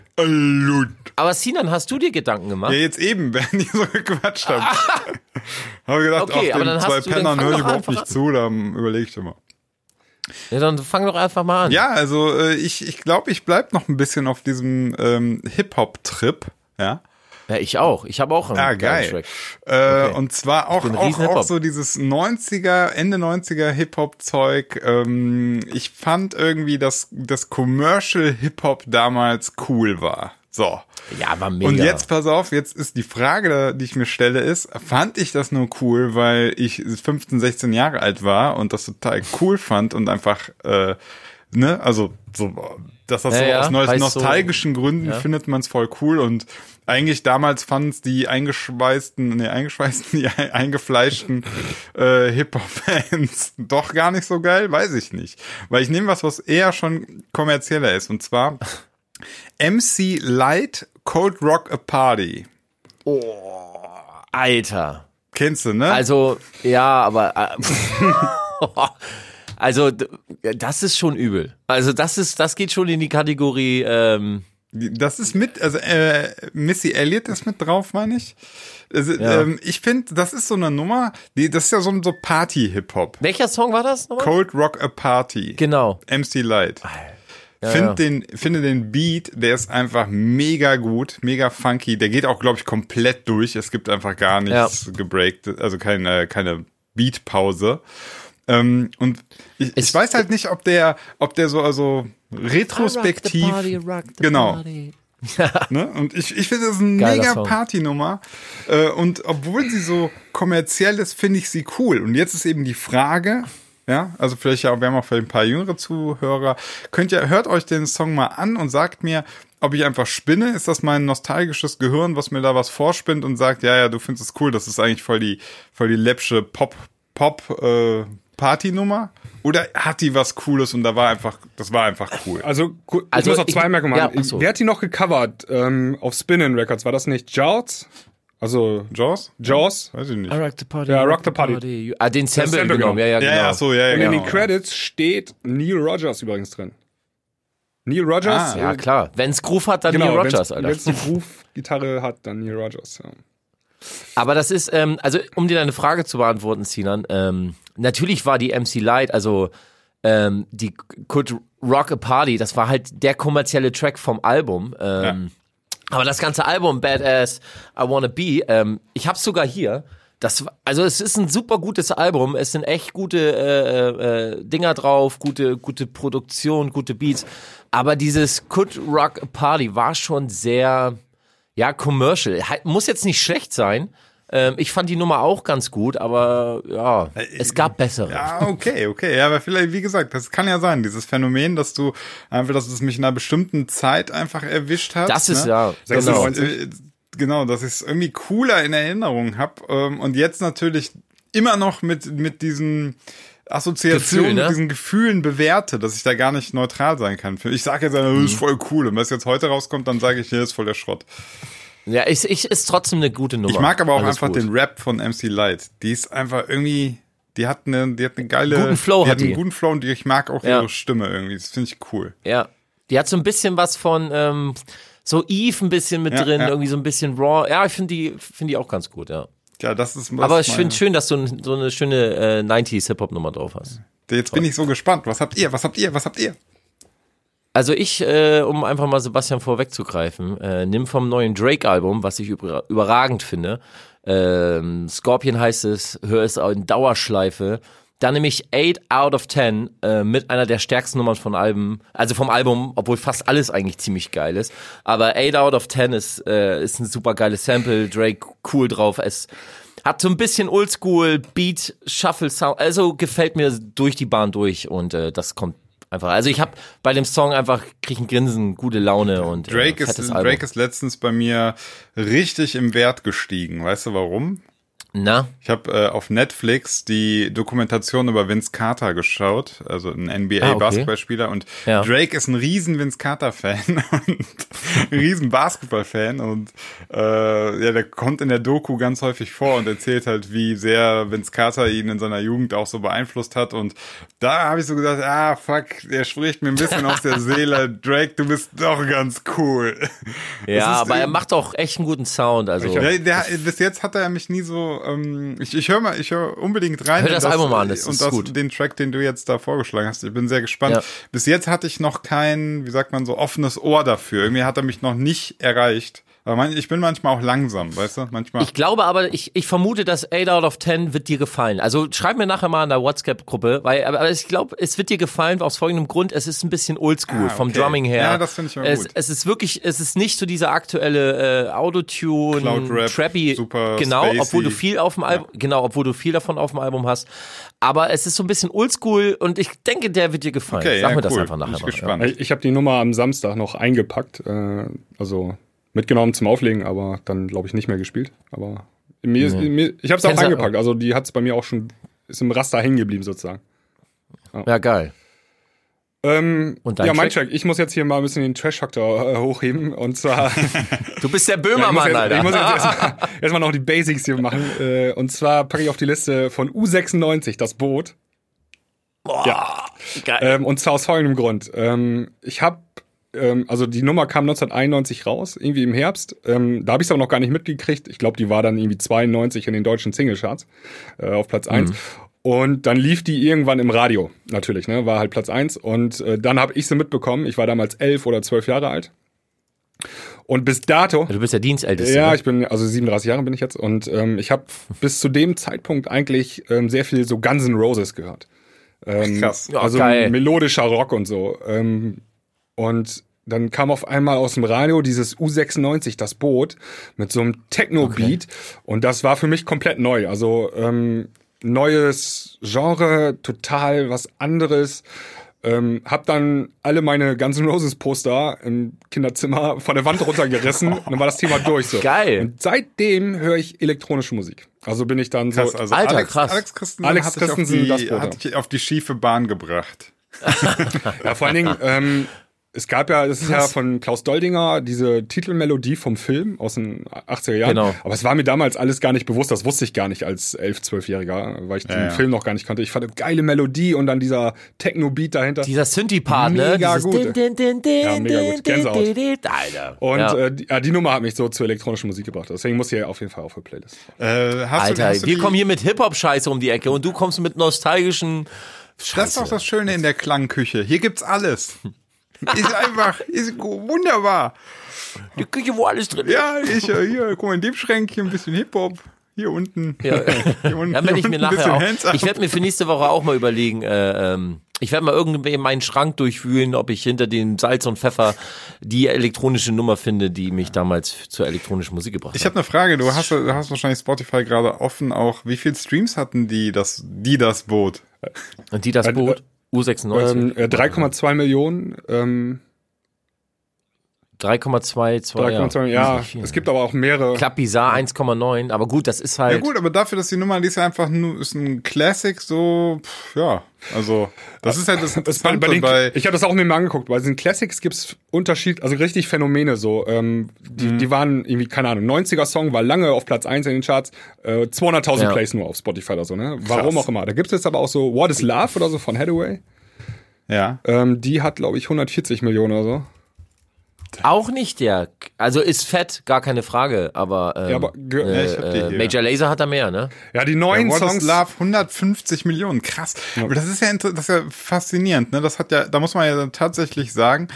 aber Sinan, hast du dir Gedanken gemacht? Ja, jetzt eben, (laughs) während die so gequatscht haben. (laughs) habe ich gedacht, Okay, auf aber den dann zwei hast du- dann Pennern höre ich überhaupt nicht zu, da überlege ich immer. Ja, dann fang doch einfach mal an. Ja, also äh, ich, ich glaube, ich bleib noch ein bisschen auf diesem ähm, Hip-Hop-Trip. Ja. Ja, ich auch. Ich habe auch einen Ah, geil. Track. Äh, Okay. Und zwar auch, auch, auch so dieses 90er, Ende 90er Hip-Hop-Zeug. Ähm, ich fand irgendwie, dass das Commercial Hip-Hop damals cool war. So. Ja, war mega. Und jetzt, pass auf, jetzt ist die Frage, die ich mir stelle, ist, fand ich das nur cool, weil ich 15, 16 Jahre alt war und das total cool fand und einfach, äh, ne, also so, dass das Ja, so ja, aus neu- heißt so- nostalgischen Gründen ja. findet man es voll cool und eigentlich damals fanden es die eingeschweißten, ne, eingeschweißten, (laughs) die ein- eingefleischten äh, Hip-Hop-Fans (laughs) doch gar nicht so geil, weiß ich nicht. Weil ich nehme was, was eher schon kommerzieller ist und zwar (laughs) MC Light Cold Rock a Party. Alter. Kennst du, ne? Also, ja, aber. Äh, (laughs) also, das ist schon übel. Also, das ist, das geht schon in die Kategorie. Ähm, das ist mit, also äh, Missy Elliott ist mit drauf, meine ich. Also, Ja. ähm, ich finde, das ist so eine Nummer, die, das ist ja so ein so Party-Hip-Hop. welcher Song war das nochmal? Cold Rock a Party. Genau. MC Light. Ja, Find ja. Den, finde den Beat, der ist einfach mega gut, mega funky. Der geht auch, glaube ich, komplett durch. Es gibt einfach gar nichts gebreakt, also keine, keine Beatpause. Ähm, und ich, ich weiß halt nicht, ob der, ob der so, also retrospektiv. genau. (laughs) Ne? Und ich, ich finde, das ist eine Geiler mega Song. Partynummer. Äh, und obwohl sie so kommerziell ist, finde ich sie cool. Und jetzt ist eben die Frage, ja, also vielleicht ja, wir haben auch vielleicht ein paar jüngere Zuhörer. Könnt ihr, hört euch den Song mal an und sagt mir, ob ich einfach spinne. Ist das mein nostalgisches Gehirn, was mir da was vorspinnt und sagt, ja, ja, du findest es cool, das ist eigentlich voll die, voll die läppsche Pop, Pop, äh, Partynummer? Oder hat die was Cooles und da war einfach, das war einfach cool. Also, ich Also muss noch zwei Merkmale ja, machen. ach so. Wer hat die noch gecovert ähm, auf Spinning Records? War das nicht Jaws? Also Jaws? Jaws? Weiß ich nicht. I rock the party. Ja, Rock the Party. Ah, den Sample, Sample genommen. genommen. Ja, ja, Ja, genau. ja, so, ja, ja, Und in genau. den Credits steht Neil Rogers übrigens drin. Neil Rogers. Ah, Ja, klar. Wenn's Groove hat, dann genau, Neil Rogers, wenn's, Alter. Wenn es die Groove-Gitarre hat, dann Neil Rogers. Ja. Aber das ist, ähm, also um dir deine Frage zu beantworten, Sinan, ähm, natürlich war die MC Light, also ähm, die Could Rock a Party, das war halt der kommerzielle Track vom Album. Ähm, Aber das ganze Album, Badass, I Wanna Be, ähm, ich hab's sogar hier. Das, also es ist ein super gutes Album. Es sind echt gute äh, äh, Dinger drauf, gute gute Produktion, gute Beats. Aber dieses Could Rock Party war schon sehr ja commercial. Muss jetzt nicht schlecht sein. Ähm, ich fand die Nummer auch ganz gut, aber ja, es gab bessere. Ja, okay, okay. Ja, aber vielleicht, wie gesagt, das kann ja sein, dieses Phänomen, dass du einfach, dass es mich in einer bestimmten Zeit einfach erwischt hat. Das ist ne? ja genau. äh, genau, dass ich es irgendwie cooler in Erinnerung habe ähm, und jetzt natürlich immer noch mit mit diesen Assoziationen, Gefühl, ne? mit diesen Gefühlen bewerte, dass ich da gar nicht neutral sein kann. Ich sage jetzt, das ist voll cool. Und wenn es jetzt heute rauskommt, dann sage ich, hier ist voll der Schrott. Ja, ich, ich ist trotzdem eine gute Nummer. Ich mag aber auch Alles einfach gut. den Rap von MC Light. Die ist einfach irgendwie, die hat eine, die hat eine geile, Guten Flow die hat hat einen die. guten Flow und die, ich mag auch Ja. ihre Stimme irgendwie. Das finde ich cool. Ja, die hat so ein bisschen was von ähm, so Eve ein bisschen mit Ja, drin, ja. irgendwie so ein bisschen raw. Ja, ich finde die finde die auch ganz gut, ja. Ja, das ist. Das aber ich finde schön, dass du so eine schöne äh, 90s Hip Hop Nummer drauf hast. Jetzt bin ich so gespannt. Was habt ihr? Was habt ihr? Was habt ihr? Also ich, äh, um einfach mal Sebastian vorwegzugreifen, äh, nimm vom neuen Drake-Album, was ich über, überragend finde. Ähm, Scorpion heißt es, hör es auch in Dauerschleife. Dann nehme ich 8 out of 10 äh, mit einer der stärksten Nummern von Alben, also vom Album, obwohl fast alles eigentlich ziemlich geil ist. Aber 8 out of 10 ist, äh, ist ein super geiles Sample, Drake cool drauf. Es hat so ein bisschen Oldschool, Beat, Shuffle Sound, also gefällt mir durch die Bahn durch und äh, das kommt einfach. Also ich habe bei dem Song einfach krieg ein Grinsen, gute Laune und Drake äh, ist, Album. Drake ist letztens bei mir richtig im Wert gestiegen. Weißt du warum? Na, Ich habe äh, auf Netflix die Dokumentation über Vince Carter geschaut, also ein Ah, okay. NBA-Basketballspieler. Und Ja. Drake ist ein riesen Vince Carter-Fan (laughs) und ein riesen Basketball-Fan. Und äh, ja, der kommt in der Doku ganz häufig vor und erzählt halt, wie sehr Vince Carter ihn in seiner Jugend auch so beeinflusst hat. Und da habe ich so gesagt, ah, fuck, der spricht mir ein bisschen aus der Seele. (laughs) Drake, du bist doch ganz cool. ja, aber er macht auch echt einen guten Sound. Also Ja, der, bis jetzt hat er mich nie so. Ähm, ich ich höre mal, ich höre unbedingt rein. Hör in das Album mal an, das und ist das, gut. den Track, den du jetzt da vorgeschlagen hast. Ich bin sehr gespannt. Ja. Bis jetzt hatte ich noch kein, wie sagt man so, offenes Ohr dafür. Irgendwie hat er mich noch nicht erreicht. Aber ich bin manchmal auch langsam, weißt du? Manchmal. Ich glaube aber, ich, ich vermute, dass 8 out of 10 wird dir gefallen. Also schreib mir nachher mal in der WhatsApp-Gruppe, weil aber ich glaube, es wird dir gefallen aus folgendem Grund, es ist ein bisschen oldschool Ah, vom okay. Drumming her. Ja, das finde ich aber es, gut. Es ist wirklich, es ist nicht so dieser aktuelle äh, Autotune, Trappy, super genau, spacey. obwohl du viel auf dem Album, genau, obwohl du viel davon auf dem Album hast. Aber es ist so ein bisschen oldschool und ich denke, der wird dir gefallen. okay, Sag ja, mir das cool. einfach bin nachher ich mal. gespannt. Ich, ich habe die Nummer am Samstag noch eingepackt, äh, also mitgenommen zum Auflegen, aber dann glaube ich nicht mehr gespielt. Aber mir, ist- mir ich habe es auch Kennst eingepackt, also die hat es bei mir auch schon ist im Raster hängen geblieben sozusagen. Ja, ja geil. Ähm, Und dein ja, mein Track? Track. Ich muss jetzt hier mal ein bisschen den Trash-Faktor äh, hochheben und zwar (laughs) Du bist der Böhmermann, jetzt, Alter. ich muss jetzt (laughs) erstmal erst noch die Basics hier machen. Äh, und zwar packe ich auf die Liste von U96 das Boot. Boah, Ja. geil. Ähm, und zwar aus folgendem Grund. Ähm, ich habe, ähm, also die Nummer kam 1991 raus, irgendwie im Herbst. Ähm, da habe ich es aber noch gar nicht mitgekriegt. Ich glaube, die war dann irgendwie 92 in den deutschen Singlecharts äh, auf Platz 1. Und dann lief die irgendwann im Radio, natürlich, ne? War halt Platz 1. Und äh, dann habe ich sie mitbekommen. Ich war damals elf oder zwölf Jahre alt. Und bis dato. du bist. Ja, ne? ich bin, also 37 Jahre bin ich jetzt und ähm, ich habe bis zu dem Zeitpunkt eigentlich ähm, sehr viel so Guns N' Roses gehört. Ähm, krass. Ja, also geil. melodischer Rock und so. Ähm, und dann kam auf einmal aus dem Radio dieses U96, das Boot, mit so einem Techno-Beat. Und das war für mich komplett neu. Also ähm, neues Genre, total was anderes. Ähm, hab dann alle meine Guns N' Roses Poster im Kinderzimmer von der Wand runtergerissen und (laughs) dann war das Thema durch so. Geil. Und seitdem höre ich elektronische Musik. Also bin ich dann Krass, so. also Alter, Alex, krass. Alex Christensen, Alex hat, dich auf Christensen, die, hat dich auf die schiefe Bahn gebracht. (laughs) Ja, vor allen Dingen, ähm, Es gab ja, das ist ja von Klaus Doldinger, diese Titelmelodie vom Film aus den 80er Jahren. Genau. Aber es war mir damals alles gar nicht bewusst, das wusste ich gar nicht als 11-, 12-Jähriger, weil ich den ja. Film noch gar nicht kannte. Ich fand eine geile Melodie und dann dieser Techno-Beat dahinter. Dieser Synthie-Part, ne? Mega Dieses gut. Din, din, din, Ja, mega gut. Gänsehaut. Alter. und ja. äh, die, ja, die Nummer hat mich so zur elektronischen Musik gebracht. Deswegen muss sie auf jeden Fall auf der Playlist. Äh, hast Alter, du, hast du wir die- kommen hier mit Hip-Hop-Scheiße um die Ecke und du kommst mit nostalgischen Scheiße. Das ist doch das Schöne in der Klangküche. Hier gibt's alles. Ist einfach, ist wunderbar. Die Küche, wo alles drin ist. Ja, ich, äh, hier, guck mal, in dem Schränkchen ein bisschen Hip-Hop. Hier unten. Ja. (laughs) Hier unten, Dann werde ich mir nachher bisschen auch. Ich werde mir für nächste Woche auch mal überlegen, äh, ähm, ich werde mal irgendwie meinen Schrank durchwühlen, ob ich hinter den Salz und Pfeffer die elektronische Nummer finde, die mich damals zur elektronischen Musik gebracht Ich hat. habe eine Frage. Du hast, du hast wahrscheinlich Spotify gerade offen auch. Wie viel Streams hatten die das, die das Boot? Und die das Boot U96 Ähm, äh, 3,2 Millionen. Ähm, 3,22 3,2, ja, es gibt aber auch mehrere. Club Bizarre 1,9, aber gut, das ist halt Ja gut, aber dafür, dass die Nummer, die ist ja einfach nur, ist ein Classic, so, pff, ja. Also, das ist halt das (laughs) Das bei, bei den, bei, ich habe das auch mir mal angeguckt. Bei diesen Classics gibt's Unterschied, also richtig Phänomene so. Ähm, die, Mhm. die waren irgendwie, keine Ahnung, 90er-Song war lange auf Platz 1 in den Charts, äh, 200.000 Ja. Plays nur auf Spotify oder so, ne? Warum Krass. auch immer. Da gibt's jetzt aber auch so What is Love oder so von Hathaway. ja. Ähm, die hat, glaube ich, 140 Millionen oder so. Auch nicht der, also ist fett, gar keine Frage, aber, ähm, Ja, aber Ja, äh, hier. Major Laser hat da mehr, ne? Ja, die neuen What Songs. Love 150 Millionen, krass. Aber das ist ja das ist ja faszinierend, ne? Das hat ja, da muss man ja tatsächlich sagen,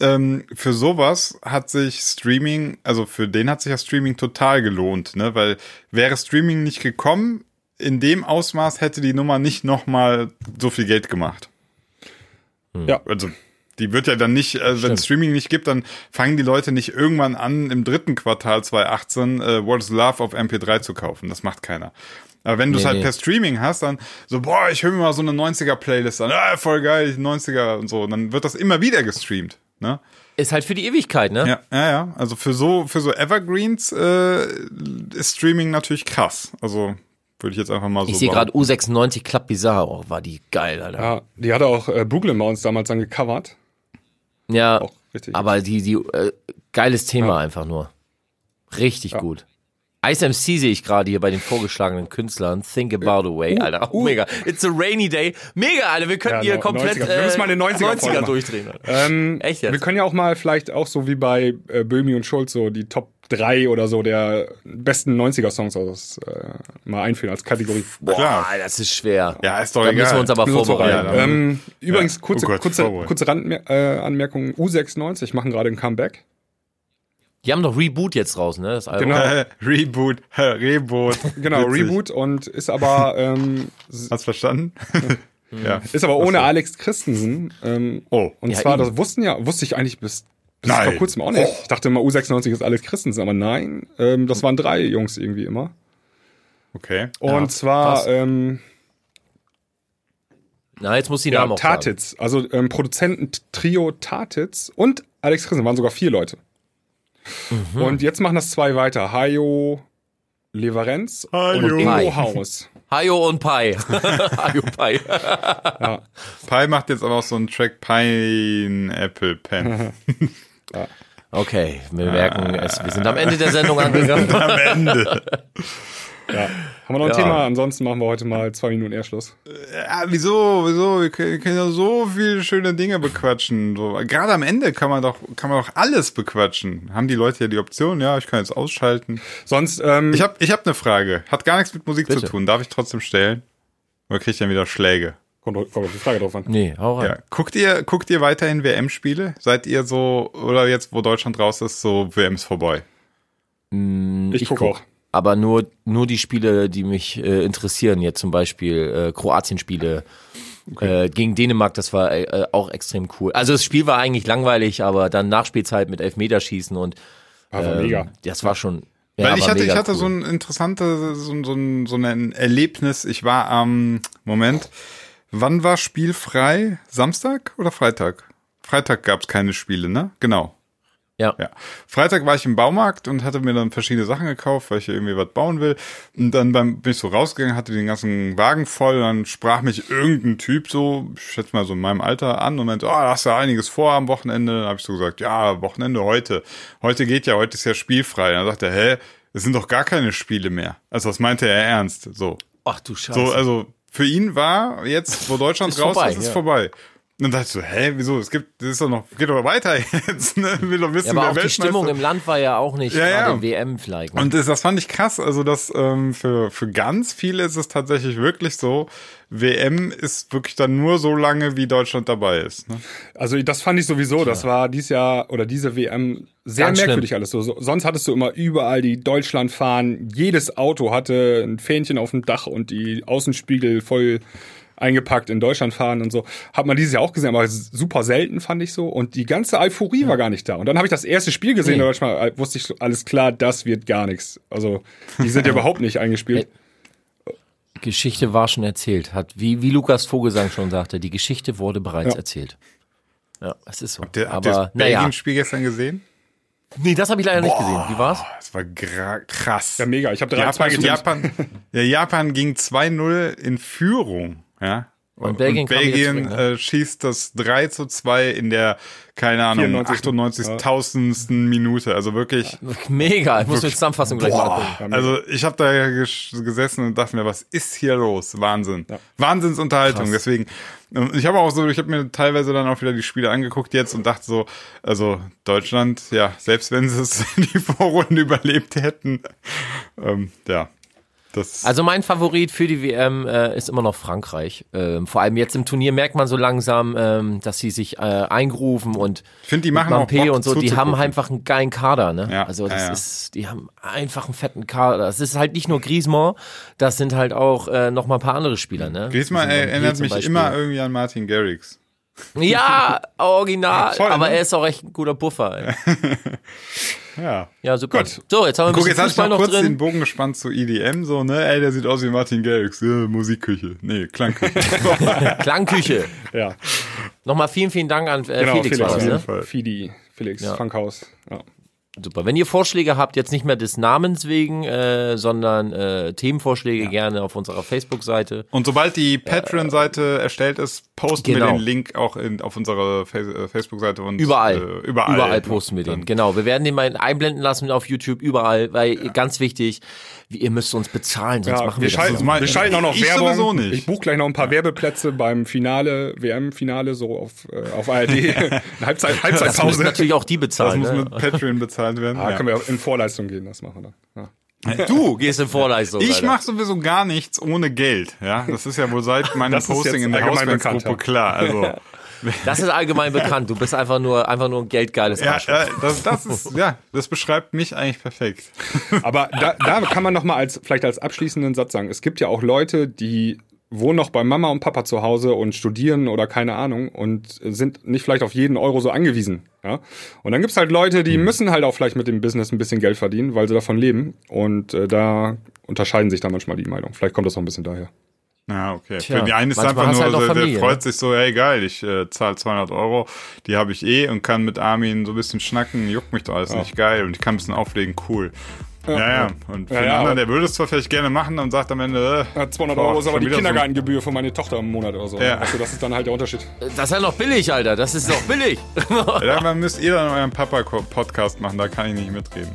ähm, für sowas hat sich Streaming, also für den hat sich ja Streaming total gelohnt, ne? Weil wäre Streaming nicht gekommen, in dem Ausmaß hätte die Nummer nicht nochmal so viel Geld gemacht. Ja. Also die wird ja dann nicht, äh, wenn es Streaming nicht gibt, dann fangen die Leute nicht irgendwann an, im dritten Quartal 2018 äh, What is Love auf MP3 zu kaufen. Das macht keiner. Aber wenn du es Nee, halt nee. per Streaming hast, dann so, boah, ich höre mir mal so eine 90er-Playlist an, ah, voll geil, die 90er und so. Und dann wird das immer wieder gestreamt. Ne? Ist halt für die Ewigkeit, ne? Ja, ja, ja. Also für so, für so Evergreens äh, ist Streaming natürlich krass. Also würde ich jetzt einfach mal so Ich sehe gerade behaupten. U96 Club Bizarre, oh, war die geil, Alter. Ja, die hatte auch äh, Boogle Mounts damals dann gecovert. Ja, aber die, die, äh, geiles Thema einfach nur. Richtig gut. Ice MC sehe ich gerade hier bei den vorgeschlagenen Künstlern. Think about a way, Alter. Oh, mega. It's a rainy day. Mega, Alter. Wir könnten Ja, hier komplett 90er. Wir müssen mal eine 90er 90er machen. durchdrehen. Ähm, Echt jetzt? Wir können ja auch mal vielleicht auch so wie bei äh, Böhmi und Schulz so die Top 3 oder so der besten 90er-Songs aus, äh, mal einführen als Kategorie. Boah, klar. das ist schwer. Ja, ist doch Da egal. müssen wir uns aber vorbereiten. vorbereiten. ähm, übrigens, Ja. kurze, Oh Gott, kurze, vorbereiten. kurze Randanmerkung, äh, Anmerkung. U96 machen gerade ein Comeback. Die haben doch Reboot jetzt raus, ne? Das Album. Genau. (laughs) Reboot, (laughs) Reboot. Genau, Witzig. Reboot und ist aber ähm, Hast verstanden? (laughs) ja. ist aber ohne Alex Christensen. Ähm, Oh. und Ja, zwar, eben. das wussten ja, wusste ich eigentlich bis, bis Nein. vor kurzem auch nicht. Oh. Ich dachte immer, U96 ist Alex Christensen, aber nein, ähm, das waren drei Jungs irgendwie immer. Okay. Und Ja, zwar ähm, Na, jetzt muss die ja, Namen auch sagen. Tatitz, also ähm, Produzenten-Trio Tatitz und Alex Christensen waren sogar vier Leute. Mhm. Und jetzt machen das zwei weiter. Hajo Leverenz (laughs) Hajo. und Pai. (laughs) Ingo Haus. Hayo und Pai. Hayo Pai. Pi macht jetzt aber auch so einen Track Pineapple Pen. (laughs) Okay, wir merken, es, wir sind am Ende der Sendung angegangen. Am Ende. (laughs) Ja. Haben wir noch ein Ja. Thema? Ansonsten machen wir heute mal zwei Minuten Ehrschluss. Ja, wieso, wieso? Wir können, wir können ja so viele schöne Dinge bequatschen. So, gerade am Ende kann man doch, kann man doch alles bequatschen. Haben die Leute ja die Option, ja, ich kann jetzt ausschalten. Sonst, ähm, Ich habe ich hab eine Frage. Hat gar nichts mit Musik Bitte. zu tun. Darf ich trotzdem stellen? Oder krieg ich dann wieder Schläge? Kommt, kommt auf die Frage drauf an. Nee, hau rein. Ja. Guckt ihr, guckt ihr weiterhin WM-Spiele? Seid ihr so, oder jetzt, wo Deutschland raus ist, so WM ist vorbei? Ich, gucke guck. auch. Aber nur, nur die Spiele, die mich äh, interessieren, jetzt zum Beispiel äh, Kroatien-Spiele äh, gegen Dänemark, das war äh, auch extrem cool. Also das Spiel war eigentlich langweilig, aber dann Nachspielzeit mit Elfmeterschießen und Also ähm, mega. das war schon. Ja, Weil ich war hatte, ich hatte cool. so ein interessantes, so, ein- so, ein, so ein Erlebnis. Ich war am, Moment, wann war spielfrei? Samstag oder Freitag? Freitag gab es keine Spiele, ne? Genau. Ja. Ja. Freitag war ich im Baumarkt und hatte mir dann verschiedene Sachen gekauft, weil ich irgendwie was bauen will. Und dann beim, bin ich so rausgegangen, hatte den ganzen Wagen voll. Und dann sprach mich irgendein Typ so, ich schätze mal so in meinem Alter an und meinte, oh, hast du ja einiges vor am Wochenende. Dann habe ich so gesagt, ja, Wochenende heute. Heute geht ja, heute ist ja spielfrei. Und dann sagt er, hä, es sind doch gar keine Spiele mehr. Also das meinte er ernst. So. Ach du Scheiße. So, also für ihn war jetzt, wo Deutschland Ist raus vorbei, ist, ist ja. vorbei. Und dann dachte ich so, hä, wieso? Es gibt, das ist doch noch, geht doch weiter (laughs) jetzt, ne? Will doch wissen, ja, aber wer auch die Stimmung im Land war ja auch nicht Ja, ja. gerade WM vielleicht. Ne? Und das, das fand ich krass. Also, das ähm, für, für ganz viele ist es tatsächlich wirklich so, WM ist wirklich dann nur so lange, wie Deutschland dabei ist. Ne? Also das fand ich sowieso, das war dieses Jahr oder diese WM sehr Ganz merkwürdig alles so. so. Sonst hattest du immer überall die Deutschland fahren, jedes Auto hatte ein Fähnchen auf dem Dach und die Außenspiegel voll eingepackt in Deutschland fahren und so. Hat man dieses Jahr auch gesehen, aber super selten fand ich so. Und die ganze Euphorie war gar nicht da. Und dann habe ich das erste Spiel gesehen, Nee. da dachte ich mal, äh, wusste ich alles klar, das wird gar nichts. Also die sind ja (laughs) überhaupt nicht eingespielt. Geschichte war schon erzählt. Hat, wie, wie Lukas Vogelsang schon sagte, die Geschichte wurde bereits Ja. erzählt. Ja, es ist so. Habt ihr aber das naja. Belgien-Spiel gestern gesehen? Nee, das habe ich leider nicht gesehen. Wie war's? Das war krass. Ja, mega. Ich habe drei Japan. Japan, ja, Japan ging 2-0 in Führung, ja. Und Belgien kam wieder Belgien zurück, ne? äh, schießt das 3 zu 2 in der, keine Ahnung, 94. 98.000. Minute. Also wirklich, (laughs) Mega. Ich muss die Zusammenfassung gleich mal angucken. also ich habe da ges- gesessen und dachte mir, was ist hier los? Wahnsinn. Wahnsinnsunterhaltung. Deswegen, und ich habe auch so, ich habe mir teilweise dann auch wieder die Spiele angeguckt jetzt und dachte so, also Deutschland, ja, selbst wenn sie es (laughs) in die Vorrunden überlebt hätten, ähm, ja. Das, Also mein Favorit für die WM äh, ist immer noch Frankreich. Ähm, vor allem jetzt im Turnier merkt man so langsam, ähm, dass sie sich äh, eingerufen und Ich finde, die machen auch Bock und so, die haben einfach einen geilen Kader, ne? Ja, also das ja, ja. ist, die haben einfach einen fetten Kader. Das ist halt nicht nur Griezmann, das sind halt auch äh, noch mal ein paar andere Spieler, ne? Griezmann erinnert mich immer irgendwie an Martin Garrix. Ja, (laughs) original, Voll, aber ne? er ist auch echt ein guter Puffer. (laughs) Ja. Ja, super. Gut. So, jetzt haben wir ein Guck, bisschen jetzt hatte ich Fußball noch kurz den drin. Bogen gespannt zu EDM, so, ne? Ey, der sieht aus wie Martin Garrix. Ja, Musikküche. Nee, Klangküche. (laughs) Klangküche. Ja, Nochmal vielen, vielen Dank an äh, genau. Felix, Felix, war das, auf jeden ne? Fall. Fidi, Felix, Funkhaus. Ja. Super. Wenn ihr Vorschläge habt, jetzt nicht mehr des Namens wegen, äh, sondern äh, Themenvorschläge gerne auf unserer Facebook-Seite. Und sobald die Patreon-Seite erstellt ist, posten wir Genau. den Link auch in, auf unserer äh, Facebook-Seite und Überall. Äh, überall. posten wir den. Genau. Wir werden den mal einblenden lassen auf YouTube, überall, weil ganz wichtig, wie- ihr müsst uns bezahlen, sonst Ja, machen wir, wir, das mal- wir schalten auch noch Ich Werbung. sowieso nicht. Ich buche gleich noch ein paar Werbeplätze beim Finale, WM-Finale, so auf, äh, auf ARD. (laughs) Eine Halbzeit, Das müssen Halbzeitpause. natürlich auch die Das bezahlen. muss Ne? mit Patreon bezahlt werden. Ah, ja. können wir in Vorleistung gehen, das machen wir dann. Ja. Du (laughs) gehst in Vorleistung. Ich mache sowieso gar nichts ohne Geld. Ja, das ist ja wohl seit (laughs) meinem Das Posting in der Hausbandsgruppe klar. Also Das ist allgemein bekannt. Du bist einfach nur, einfach nur ein geldgeiles ja, Arschloch. äh, das, das ist ja, das beschreibt mich eigentlich perfekt. (laughs) Aber da, da kann man noch mal als vielleicht als abschließenden Satz sagen: Es gibt ja auch Leute, die wohnen noch bei Mama und Papa zu Hause und studieren oder keine Ahnung und sind nicht vielleicht auf jeden Euro so angewiesen. Ja? Und dann gibt's halt Leute, die müssen halt auch vielleicht mit dem Business ein bisschen Geld verdienen, weil sie davon leben. Und äh, da unterscheiden sich da manchmal die Meinungen. Vielleicht kommt das auch ein bisschen daher. Ja, okay. Tja, Für die einen ist einfach nur, halt auch so, Familie, der freut ne? sich so, hey geil, ich äh, zahle 200 Euro, die habe ich eh und kann mit Armin so ein bisschen schnacken, juckt mich doch alles nicht geil und ich kann ein bisschen auflegen, cool. Ja, ja. Und für Ja, den ja, anderen, der würde es zwar vielleicht gerne machen und sagt am Ende, äh, Ja, 200 boah, Euro ist aber die Kindergartengebühr für meine Tochter im Monat oder so. Ja. Also das ist dann halt der Unterschied. Das ist ja noch billig, Alter. Das ist noch billig. Ja, dann müsst ihr dann euren Papa-Podcast machen, da kann ich nicht mitreden.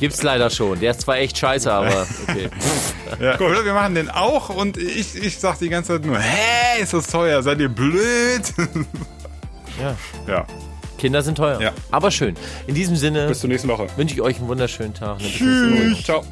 Gibt's leider schon. Der ist zwar echt scheiße, aber okay. (laughs) Ja. Gut, wir machen den auch und ich, ich sag die ganze Zeit nur, hä, ist das teuer, seid ihr blöd? Ja. ja. Kinder sind teuer. Ja. Aber schön. In diesem Sinne Bis zur nächsten Woche. wünsche ich euch einen wunderschönen Tag. Woche. Ciao.